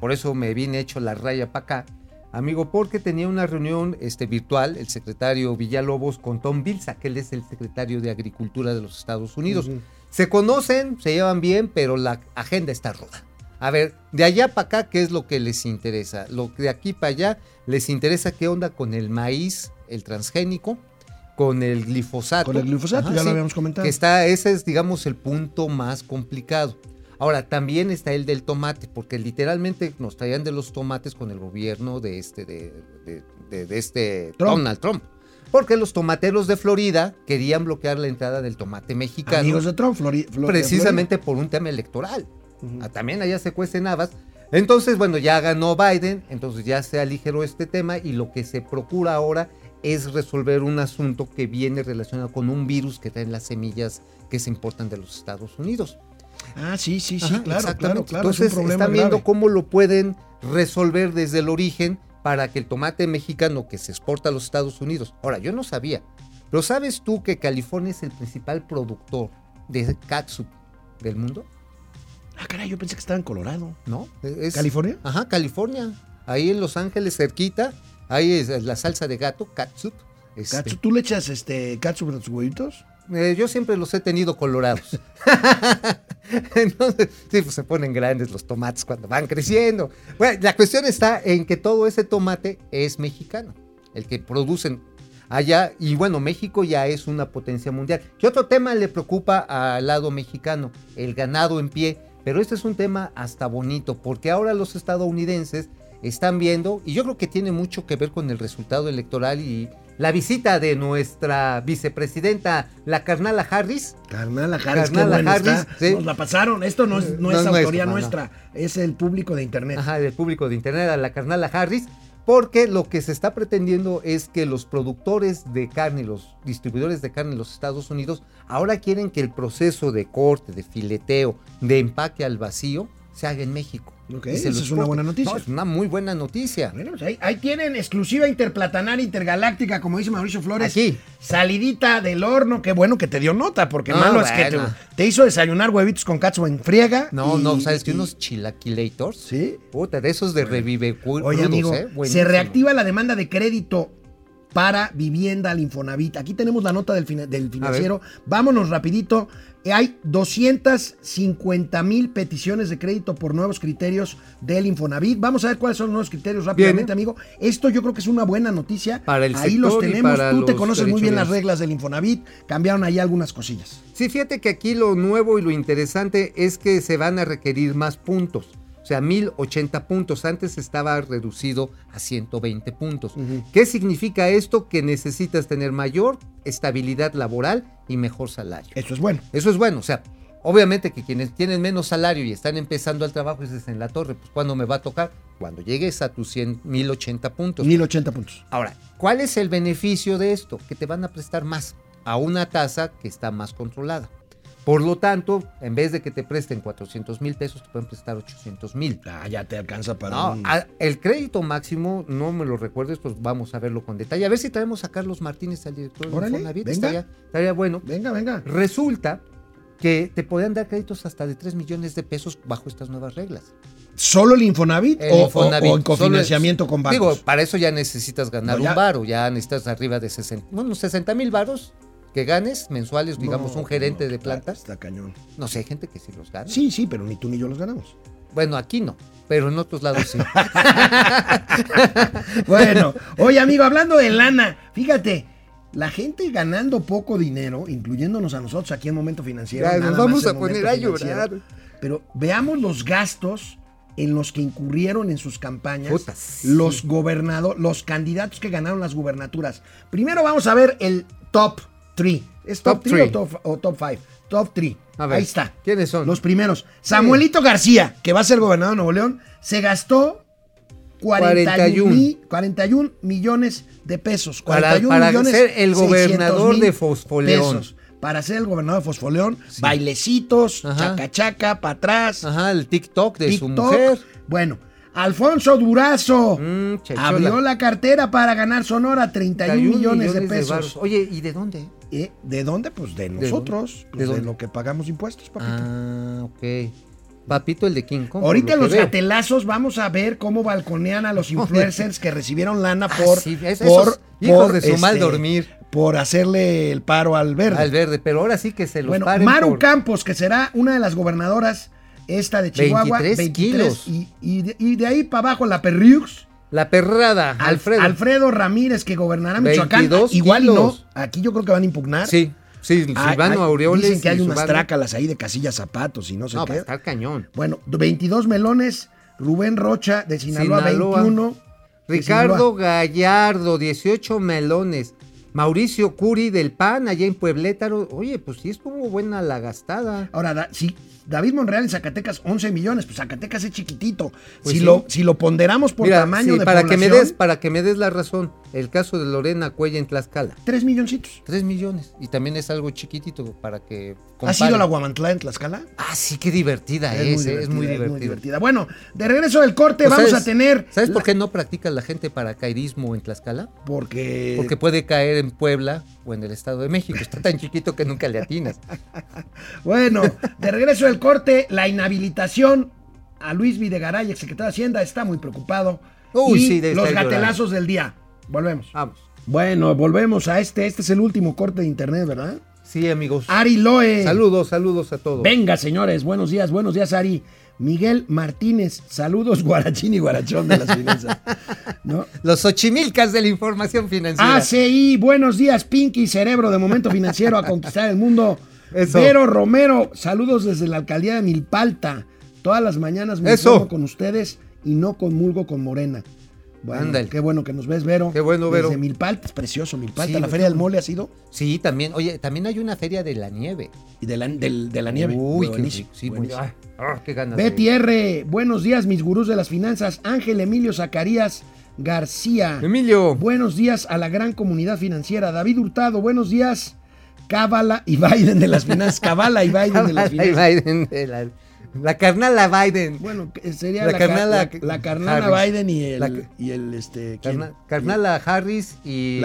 por eso me vine hecho la raya para acá, amigo, porque tenía una reunión este, virtual el secretario Villalobos con Tom Bilsa, que él es el secretario de Agricultura de los Estados Unidos. Se conocen, se llevan bien, pero la agenda está ruda. A ver, de allá para acá, ¿qué es lo que les interesa? Lo que de aquí para allá les interesa qué onda con el maíz, el transgénico, con el glifosato. Con el glifosato, ya lo habíamos comentado. Que está, ese es, digamos, el punto más complicado. Ahora, también está el del tomate, porque literalmente nos traían de los tomates con el gobierno de este, de, de- de- de este Trump. Donald Trump. Porque los tomateros de Florida querían bloquear la entrada del tomate mexicano. Amigos de Trump, Flori- Flor- precisamente por un tema electoral. Ah, También allá se cuecen habas. Entonces, bueno, ya ganó Biden, entonces ya se aligeró este tema y lo que se procura ahora es resolver un asunto que viene relacionado con un virus que traen las semillas que se importan de los Estados Unidos. Ah, sí, sí, sí, Ajá, claro, claro, exactamente. claro. Entonces es un problema están viendo grave. cómo lo pueden resolver desde el origen para que el tomate mexicano que se exporta a los Estados Unidos. Ahora, yo no sabía, pero ¿sabes tú que California es el principal productor de catsup del mundo? Ah, caray, yo pensé que estaba en Colorado. ¿No? Es- ¿California? Ajá, California. Ahí en Los Ángeles, cerquita. Ahí es la salsa de gato, catsup. Este, ¿Tú le echas este catsup a tus huevitos? Eh, yo siempre los he tenido colorados. Entonces, sí, pues se ponen grandes los tomates cuando van creciendo. Bueno, la cuestión está en que todo ese tomate es mexicano, el que producen allá. Y bueno, México ya es una potencia mundial. ¿Qué otro tema le preocupa al lado mexicano? El ganado en pie. Pero este es un tema hasta bonito, porque ahora los estadounidenses están viendo, y yo creo que tiene mucho que ver con el resultado electoral y la visita de nuestra vicepresidenta, la carnala Harris. Carnal Harris, qué Carnala buena Harris, está. sí. Nos la pasaron. Esto no es, no No es autoría no, nuestra, es el público de internet. Ajá, del público de internet, a la carnala Harris, porque lo que se está pretendiendo es que los productores de carne y los distribuidores de carne en los Estados Unidos ahora quieren que el proceso de corte, de fileteo, de empaque al vacío se haga en México. Esa es una buena noticia. No, es una muy buena noticia. Bueno, pues ahí, ahí tienen exclusiva interplatanaria intergaláctica, como dice Mauricio Flores. Aquí. Salidita del horno. Qué bueno que te dio nota, porque No, malo es que te, hizo desayunar huevitos con catsup en friega. No, y- no, ¿sabes que unos chilaquilators? Sí. Puta, de esos de revive Oye, crudos, amigo, ¿eh? se reactiva la demanda de crédito para vivienda al Infonavit. Aquí tenemos la nota del, fina- del financiero. Vámonos rapidito. Hay 250 mil peticiones de crédito por nuevos criterios del Infonavit. Vamos a ver cuáles son los nuevos criterios rápidamente, amigo. Esto yo creo que es una buena noticia. Para el ahí sector los y tenemos. para Tú te conoces muy bien las reglas del Infonavit. Cambiaron ahí algunas cosillas. Sí, fíjate que aquí lo nuevo y lo interesante es que se van a requerir más puntos. O sea, 1080 puntos. Antes estaba reducido a 120 puntos. ¿Qué significa esto? Que necesitas tener mayor estabilidad laboral y mejor salario. Eso es bueno. Eso es bueno, o sea, obviamente que quienes tienen menos salario y están empezando al trabajo, dices en la torre, pues ¿cuándo me va a tocar? Cuando llegues a tus 100, 1080 puntos. 1080 puntos. Ahora, ¿cuál es el beneficio de esto? Que te van a prestar más a una tasa que está más controlada. Por lo tanto, en vez de que te presten 400 mil pesos, te pueden prestar 800 mil. Ah, ya te alcanza para No, un- a- el crédito máximo, no me lo recuerdes, pues vamos a verlo con detalle. A ver si traemos a Carlos Martínez, al director de Órale, Infonavit. venga. Estaría, estaría bueno. Venga, venga. Resulta que te podían dar créditos hasta de 3 millones de pesos bajo estas nuevas reglas. ¿Solo el Infonavit, El o, Infonavit, o en cofinanciamiento solo- con bancos? Digo, para eso ya necesitas ganar No, ya- un varo, ya necesitas arriba de 60, bueno, 60 mil varos que ganes mensuales, digamos, No, un gerente no, de plantas. Está cañón. No sé, hay gente que sí los gana. Sí, sí, pero ni tú ni yo los ganamos. Bueno, aquí no, pero en otros lados sí. Bueno, oye amigo, hablando de lana, fíjate, la gente ganando poco dinero, incluyéndonos a nosotros aquí en Momento Financiero. Ya, nos vamos a poner a llorar. Pero veamos los gastos en los que incurrieron en sus campañas Puta, sí. los gobernadores, los candidatos que ganaron las gubernaturas. Primero vamos a ver el top 3. ¿Es top Top 3 three. o top, o top 5? Top 3. A ver, Ahí está. ¿quiénes son? Los primeros. Samuelito García, que va a ser gobernador de Nuevo León, se gastó 41, 41. mi- 41 millones de pesos. Para- 41 para millones ser el 600 gobernador de Fosfoleón. pesos. Para ser el gobernador de Fosfoleón, bailecitos, Ajá. chaca chaca, para atrás, Ajá, el TikTok de su mujer. Bueno, Alfonso Durazo Mm, abrió la cartera para ganar Sonora 31 31 millones, de varos. pesos. Oye, ¿y de dónde? ¿De dónde? Pues de nosotros, ¿De pues de, lo que pagamos impuestos, papito. Ah, ok. Papito el de King Kong. Ahorita en lo los veo. gatelazos vamos a ver cómo balconean a los influencers que recibieron lana Ah, por, sí, es- por, hijos por, de su mal este, dormir. por hacerle el paro al verde. Al verde, pero ahora sí que se los bueno, paren Maru por- Campos, que será una de las gobernadoras esta de Chihuahua, 23 kilos. y, y de, y de ahí para abajo la Perriux. La perrada, Alfredo. Alfredo. Ramírez, que gobernará Michoacán. 22 Igual no. Aquí yo creo que van a impugnar. Sí, sí, Silvano Aureoles. Dicen que hay unas trácalas ahí de casillas zapatos y no sé No, va a qué. estar cañón. Bueno, 22 melones. Rubén Rocha de Sinaloa, Sinaloa. 21. de Ricardo Sinaloa. Gallardo, 18 melones. Mauricio Curi del PAN, allá en Pueblétaro. Oye, pues sí estuvo buena la gastada. Ahora, da- si David Monreal en Zacatecas, 11 millones. Pues Zacatecas es chiquitito. Pues si, sí. lo, si lo ponderamos por Mira, tamaño sí, de para que me des, para que me des la razón, el caso de Lorena Cuella en Tlaxcala, 3 milloncitos. 3 millones. Y también es algo chiquitito para que. ¿Ha sido comparen. la Guamantlá en Tlaxcala? Ah, sí, qué divertida es, eh, es, muy divertida. Bueno, de regreso del corte Pues, vamos ¿sabes- a tener. ¿Sabes la- por qué no practica la gente paracaidismo en Tlaxcala? Porque. Porque puede caer en Puebla o en el Estado de México. Está tan chiquito que nunca le atinas. Bueno, de regreso del corte, la inhabilitación a Luis Videgaray, exsecretario de Hacienda, está muy preocupado. Uy, y sí, los gatelazos del día. Volvemos. Vamos. Bueno, volvemos a este. Este es el último corte de internet, ¿verdad? Sí, amigos. Ari Loe. Saludos, saludos a todos. Venga, señores, buenos días, buenos días, Ari. Miguel Martínez, saludos, Guarachín y Guarachón de las finanzas. ¿No? Los ochimilcas de la información financiera. ACI, buenos días, Pinky, cerebro de momento financiero a conquistar el mundo. Eso. Vero Romero, saludos desde la alcaldía de Milpalta. Todas las mañanas me Eso. con ustedes y no conmulgo con Morena. Bueno, Ándale. qué bueno que nos ves, Vero. Qué bueno, Vero. Desde Milpalta, es precioso Milpalta. Sí, la pues, Feria del. Mole ha sido Sí, también. Oye, también hay una feria de la nieve. y de la, del- de la nieve. Uy, qué Buenísimo. Sí, muy- buenísimo. ay, ah, qué ganas. Betty. R, buenos días, mis gurús de las finanzas. Ángel Emilio Zacarías García. Emilio. Buenos días a la gran comunidad financiera. David Hurtado, buenos días. Cábala y Biden de las finanzas. Cábala y Biden de las La finanzas. Biden de la, la carnala Biden. Bueno, sería La la, ca- carnala la, la carnala. Biden y el, y el este. Carna- carnala Harris y,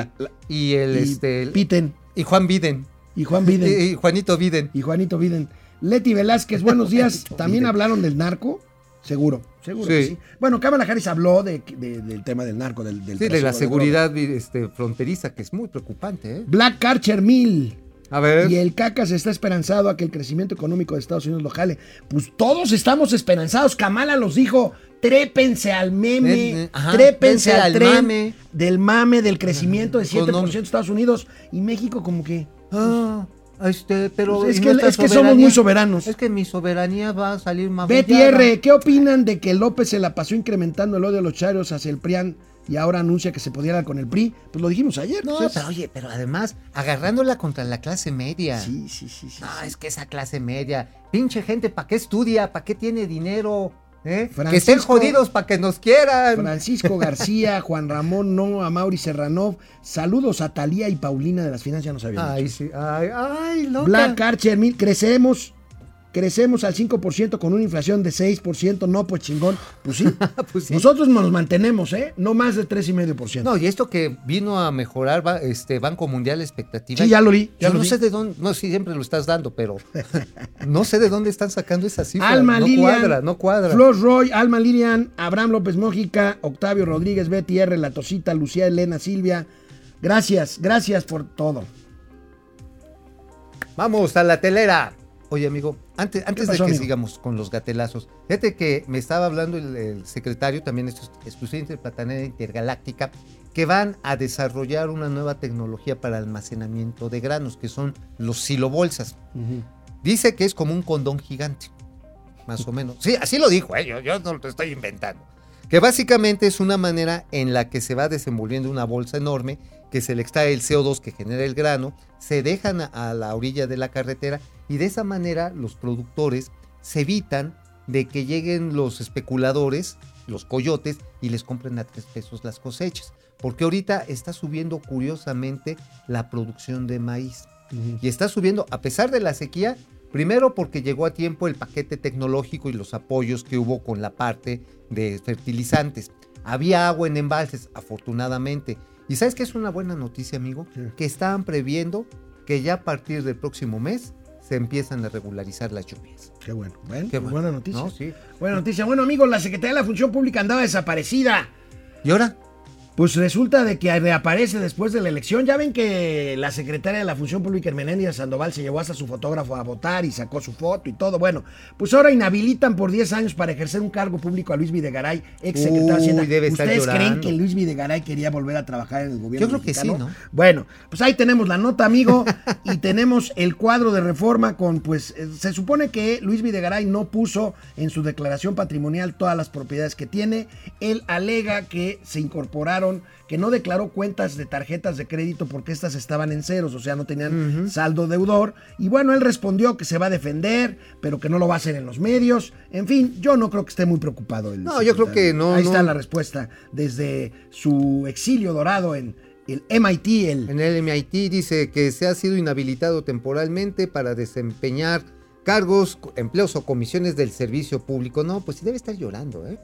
y el y este Piten y Juan Biden. y Juan Biden Y, Juanito Biden. y Juanito Biden. Leti Velázquez, buenos días. También hablaron del narco. Seguro, seguro que Sí. sí. Bueno, Kamala Harris habló de, de- del tema del narco, del, del Sí, de la seguridad este, fronteriza, que es muy preocupante. ¿eh? Black Carcher Mill. A ver. Y el CACAS está esperanzado a que el crecimiento económico de Estados Unidos lo jale. Pues todos estamos esperanzados. Kamala los dijo, trépense al meme, ajá, trépense al, tren mame. del mame del crecimiento de 7% de. Estados Unidos. Y México como que, Ah, Este, pero Pues es ¿y que- nuestra es que somos muy soberanos. Es que mi soberanía va a salir más BTR, ¿qué opinan de que López se la pasó incrementando el odio de los charios hacia el PRIAN y ahora anuncia que se pudiera con el PRI? Pues lo dijimos ayer. No, pues es- pero oye, pero además, agarrándola contra la clase media. Sí, sí, sí. sí, No, sí. es que esa clase media, pinche gente, ¿para qué estudia? ¿Para qué tiene dinero? ¿Eh? Que estén jodidos para que nos quieran. Francisco García, Juan Ramón No, a Mauri Serranov. Saludos a Talía y Paulina de las finanzas, ya nos habían Ay, dicho. sí, ay, ay, loca. Black Archer, mil, crecemos. Crecemos al 5% con una inflación de 6%. No, pues chingón. Pues sí. Pues sí. Nosotros nos mantenemos, ¿eh? No más de 3,5%. No, y esto que vino a mejorar va- este Banco Mundial expectativas. Sí, ya lo vi, ya Yo lo no vi. sé de dónde, no, sí, siempre lo estás dando, pero no sé de dónde están sacando esa cifra. Alma no Lilian, cuadra, no cuadra. Flor Roy, Alma Lilian, Abraham López Mójica, Octavio Rodríguez, Betty R, La Tosita, Lucía Elena Silvia. Gracias, gracias por todo. Vamos a la telera. Oye, amigo, antes, antes pasó, de que amigo? sigamos con los gatelazos, fíjate que me estaba hablando el, el secretario, también esto es exclusiva interplatanera intergaláctica, que van a desarrollar una nueva tecnología para almacenamiento de granos, que son los silobolsas. Dice que es como un condón gigante, más o menos. Sí, así lo dijo, ¿eh? yo, yo no lo estoy inventando. Que básicamente es una manera en la que se va desenvolviendo una bolsa enorme, que se le extrae el CO2 que genera el grano, se dejan a la orilla de la carretera y de esa manera los productores se evitan de que lleguen los especuladores, los coyotes, y les compren a tres pesos las cosechas. Porque ahorita está subiendo curiosamente la producción de maíz. Y está subiendo, a pesar de la sequía, primero porque llegó a tiempo el paquete tecnológico y los apoyos que hubo con la parte de fertilizantes. Había agua en embalses, afortunadamente. ¿Y sabes qué es una buena noticia, amigo? Sí. Que estaban previendo que ya a partir del próximo mes se empiezan a regularizar las lluvias. Qué bueno. Bueno, Qué pues bueno. buena noticia. ¿No? Sí. Buena noticia. Bueno, amigos, la Secretaría de la Función Pública andaba desaparecida. ¿Y ahora? Pues resulta de que reaparece después de la elección. Ya ven que la secretaria de la Función Pública, Hermenéndez Sandoval, se llevó hasta su fotógrafo a votar y sacó su foto y todo. Bueno, pues ahora inhabilitan por 10 años para ejercer un cargo público a Luis Videgaray, ex secretario de Hacienda. debe estar ¿Ustedes creen que Luis Videgaray quería volver a trabajar en el gobierno Yo creo que sí? ¿no? Bueno, pues ahí tenemos la nota, amigo, y tenemos el cuadro de reforma con, pues, eh, se supone que Luis Videgaray no puso en su declaración patrimonial todas las propiedades que tiene. Él alega que se incorporaron, que no declaró cuentas de tarjetas de crédito porque estas estaban en ceros, o sea, no tenían saldo deudor. Y bueno, él respondió que se va a defender, pero que no lo va a hacer en los medios. En fin, yo no creo que esté muy preocupado. El No, yo creo que no, Ahí no. está la respuesta desde su exilio dorado en el MIT, el En el MIT dice que se ha sido inhabilitado temporalmente para desempeñar cargos, empleos o comisiones del servicio público. No, pues sí debe estar llorando, ¿eh?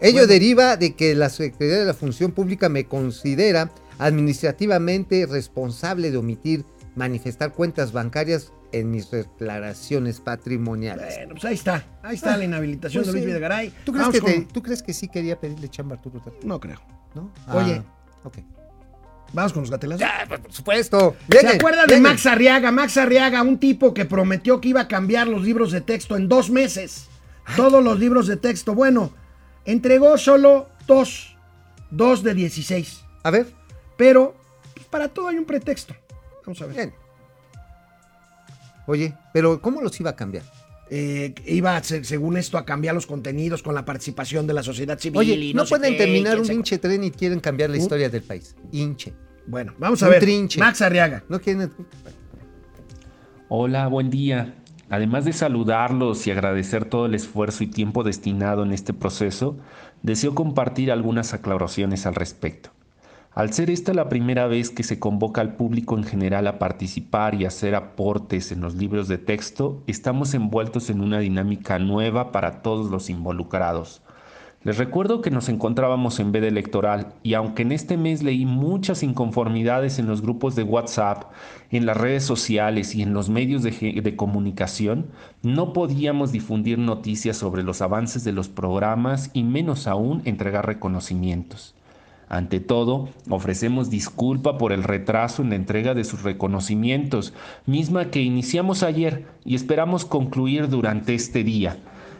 Ello Bueno. deriva de que la Secretaría de la Función Pública me considera administrativamente responsable de omitir manifestar cuentas bancarias en mis declaraciones patrimoniales. Bueno, pues ahí está. Ahí está la inhabilitación Pues de Luis sí. Videgaray. ¿Tú crees, Vamos que con- te- ¿Tú crees que sí quería pedirle chamba a Arturo? No creo. ¿No? Oye. Ah, ok. Vamos con los gatelazos. Ya, pues, por supuesto. ¿Se Vienen, acuerdan de. Max Arriaga? Max Arriaga, un tipo que prometió que iba a cambiar los libros de texto en dos meses. Todos los libros de texto. Bueno, entregó solo dos. Dos de 16. A ver, Pero pues, para todo hay un pretexto. Vamos a ver. bien. Oye, pero ¿cómo los iba a cambiar? Eh, iba, se- según esto, a cambiar los contenidos con la participación de la sociedad civil. Oye, y no, pueden qué, terminar un hinche tren y quieren cambiar la historia del país. Hinche. Bueno, vamos a Un ver. trinche. Max Arriaga. No quieren. Hola, buen día. Además de saludarlos y agradecer todo el esfuerzo y tiempo destinado en este proceso, deseo compartir algunas aclaraciones al respecto. Al ser esta la primera vez que se convoca al público en general a participar y hacer aportes en los libros de texto, estamos envueltos en una dinámica nueva para todos los involucrados. Les recuerdo que nos encontrábamos en veda electoral y aunque en este mes leí muchas inconformidades en los grupos de WhatsApp, en las redes sociales y en los medios de, de comunicación, no podíamos difundir noticias sobre los avances de los programas y menos aún entregar reconocimientos. Ante todo, ofrecemos disculpa por el retraso en la entrega de sus reconocimientos, misma que iniciamos ayer y esperamos concluir durante este día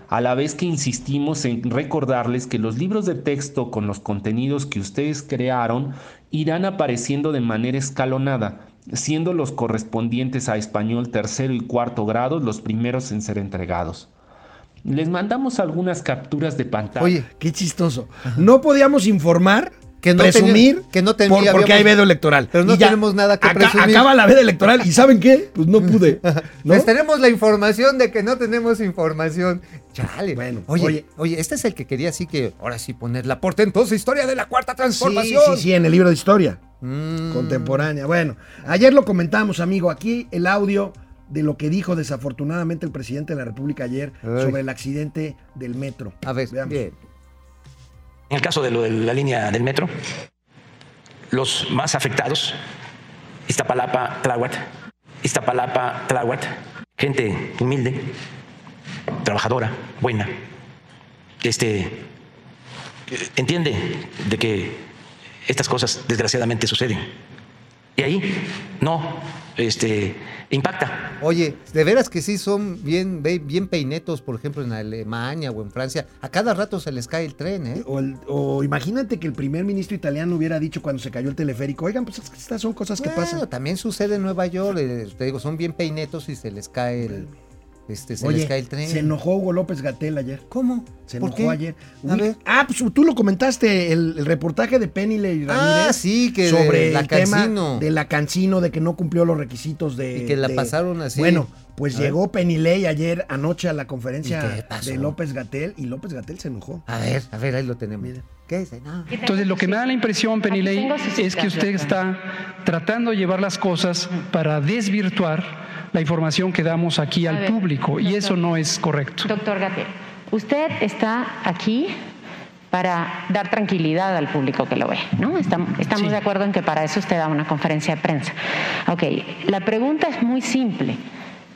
a la vez que insistimos en recordarles que los libros de texto con los contenidos que ustedes crearon irán apareciendo de manera escalonada siendo los correspondientes a español tercero y cuarto grado los primeros en ser entregados. Les mandamos algunas capturas de pantalla. Oye, qué chistoso. No podíamos informar, Que no presumir, tenía- que no por- tenía- porque hay habíamos- vedo electoral. pero no ya, tenemos nada que acá- presumir. Acaba la veda electoral y ¿saben qué? Pues no pude. ¿no? Les tenemos la información de que no tenemos información. Chale. Bueno, oye, oye. oye, este es el que quería así que ahora sí poner la portentosa historia de la cuarta Sí, transformación. sí, sí, en el libro de historia Mm. contemporánea. Bueno, ayer lo comentamos, amigo. Aquí el audio de lo que dijo desafortunadamente el presidente de la República ayer Ay. sobre el accidente del metro. A ver, Veamos. bien. En el caso de lo de la línea del metro, los más afectados, Iztapalapa, Tláhuac, Iztapalapa, Tláhuac, gente humilde, trabajadora, buena, este, entiende de que estas cosas desgraciadamente suceden. Y ahí no este, impacta Oye, de veras que sí son bien, bien peinetos, por ejemplo, en Alemania o en Francia. A cada rato se les cae el tren, ¿eh? O, el- o imagínate que el primer ministro italiano hubiera dicho cuando se cayó el teleférico, oigan, pues es que estas son cosas que Bueno, pasan. también sucede en Nueva York. eh, te digo, son bien peinetos y se les cae el, este, se les Oye, cae el tren. se enojó Hugo López Gatel ayer. ¿Cómo? Se ¿Por enojó qué? ayer. A ver. Ah, pues tú lo comentaste, el, el reportaje de Penny Ramírez. Ah, sí, que de sobre la el tema Cancino. de la Cancino, de que no cumplió los requisitos de. Y que la de- pasaron así. Bueno, pues A ver. llegó Penilei ayer anoche a la conferencia de López Gatel y López Gatel se enojó. A ver, a ver, ahí lo tenemos. Mira. ¿Qué dice? No. Entonces, lo que me da la impresión, Penilei, es que usted está tratando de llevar las cosas para desvirtuar la información que damos aquí al ver, público, y eso no es correcto. Doctor Gatel, usted está aquí para dar tranquilidad al público que lo ve, ¿no? Estam- Estamos Sí. de acuerdo en que para eso usted da una conferencia de prensa. Ok, la pregunta es muy simple.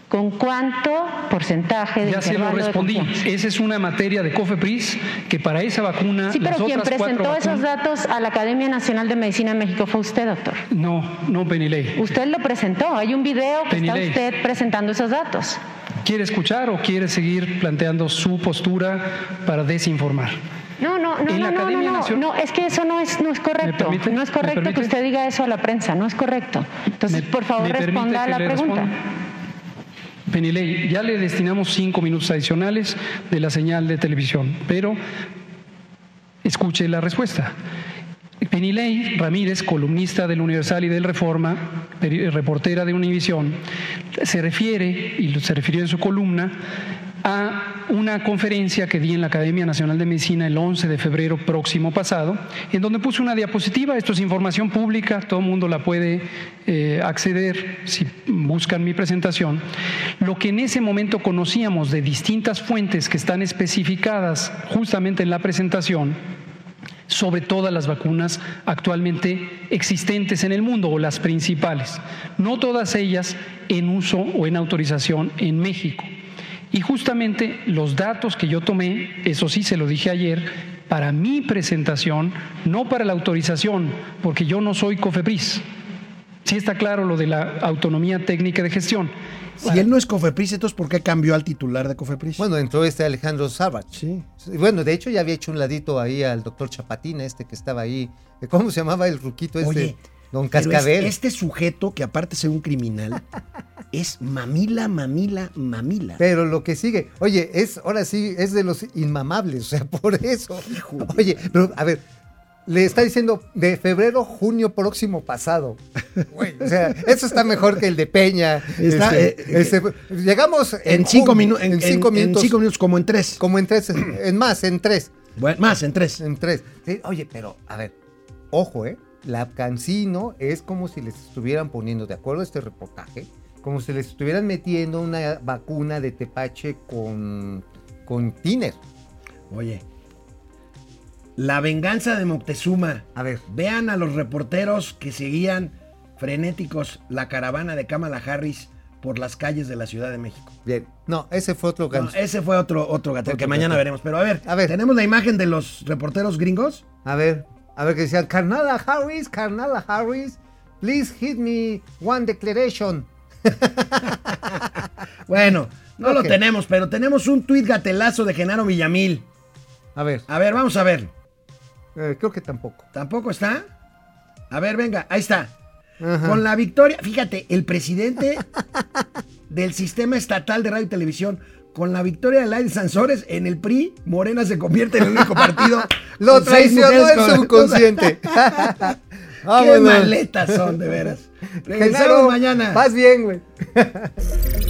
¿Con cuánto porcentaje de Ya se lo respondí. Esa es una materia de COFEPRIS que para esa vacuna. Sí, pero las quien otras presentó esos datos a la Academia Nacional de Medicina de México fue usted, doctor. No, no, Penilei. Usted lo presentó. Hay un video que Penilei. está usted presentando esos datos. ¿Quiere escuchar o quiere seguir planteando su postura para desinformar? No, no, no, no, no, no, no, Nacional- no, es que eso no es, no es correcto. No es ¿Me correcto que usted diga eso a la prensa, no es correcto. Entonces, ¿Me- por favor, responda a la pregunta. responda? Penilei, ya le destinamos cinco minutos adicionales de la señal de televisión, pero escuche la respuesta. Penilei Ramírez, columnista del Universal y del Reforma, reportera de Univisión, se refiere, y se refirió en su columna, a una conferencia que di en la Academia Nacional de Medicina el 11 de febrero próximo pasado, en donde puse una diapositiva, esto es información pública, todo el mundo la puede eh, acceder si buscan mi presentación, lo que en ese momento conocíamos de distintas fuentes que están especificadas justamente en la presentación, sobre todas las vacunas actualmente existentes en el mundo o las principales, no todas ellas en uso o en autorización en México. Y justamente los datos que yo tomé, eso sí se lo dije ayer, para mi presentación, no para la autorización, porque yo no soy COFEPRIS. Sí está claro lo de la autonomía técnica de gestión. Si él no es Cofepris, entonces ¿por qué cambió al titular de Cofepris? Bueno, entró este Alejandro Savage. Sí. Bueno, de hecho ya había hecho un ladito ahí al doctor Chapatina, este que estaba ahí. ¿Cómo se llamaba el ruquito este? Oye, Don pero es- Cascabel. este sujeto, que aparte ser un criminal, es mamila, mamila, mamila. Pero lo que sigue, oye, es ahora sí, es de los inmamables, o sea, por eso. Oye, pero a ver, le está diciendo de febrero, junio próximo pasado. Güey, o sea, eso está mejor que el de Peña. Está, Este, eh, este, llegamos en, cinco, junio, en, en cinco en minutos. cinco minutos, como en tres. Como en tres, en más, en tres. Bueno, más, en tres. En tres. Sí, oye, pero, a ver, ojo, ¿eh? La Cancino es como si les estuvieran poniendo, de acuerdo a este reportaje, como si les estuvieran metiendo una vacuna de tepache con, con tiner. Oye, la venganza de Moctezuma. A ver. Vean a los reporteros que seguían frenéticos la caravana de Kamala Harris por las calles de la Ciudad de México. Bien. No, ese fue otro No, ganso. ese fue otro, otro gatel que mañana veremos. Pero a ver, A ver. ¿tenemos la imagen de los reporteros gringos? A ver, a ver que decían, Carnala Harris, Carnala Harris, please hit me one declaration. Bueno, no lo tenemos, pero tenemos un tuit gatelazo de Genaro Villamil. A ver, A ver, vamos a ver. eh, creo que tampoco. ¿Tampoco está? A ver, venga, ahí está. Ajá. Con la victoria, fíjate, el presidente del sistema estatal de radio y televisión, con la victoria de Laida Sansores en el PRI, Morena se convierte en el único partido. Lo traicionó mujeres el subconsciente. Qué maletas son, de veras. Regresamos mañana. Vas bien, güey.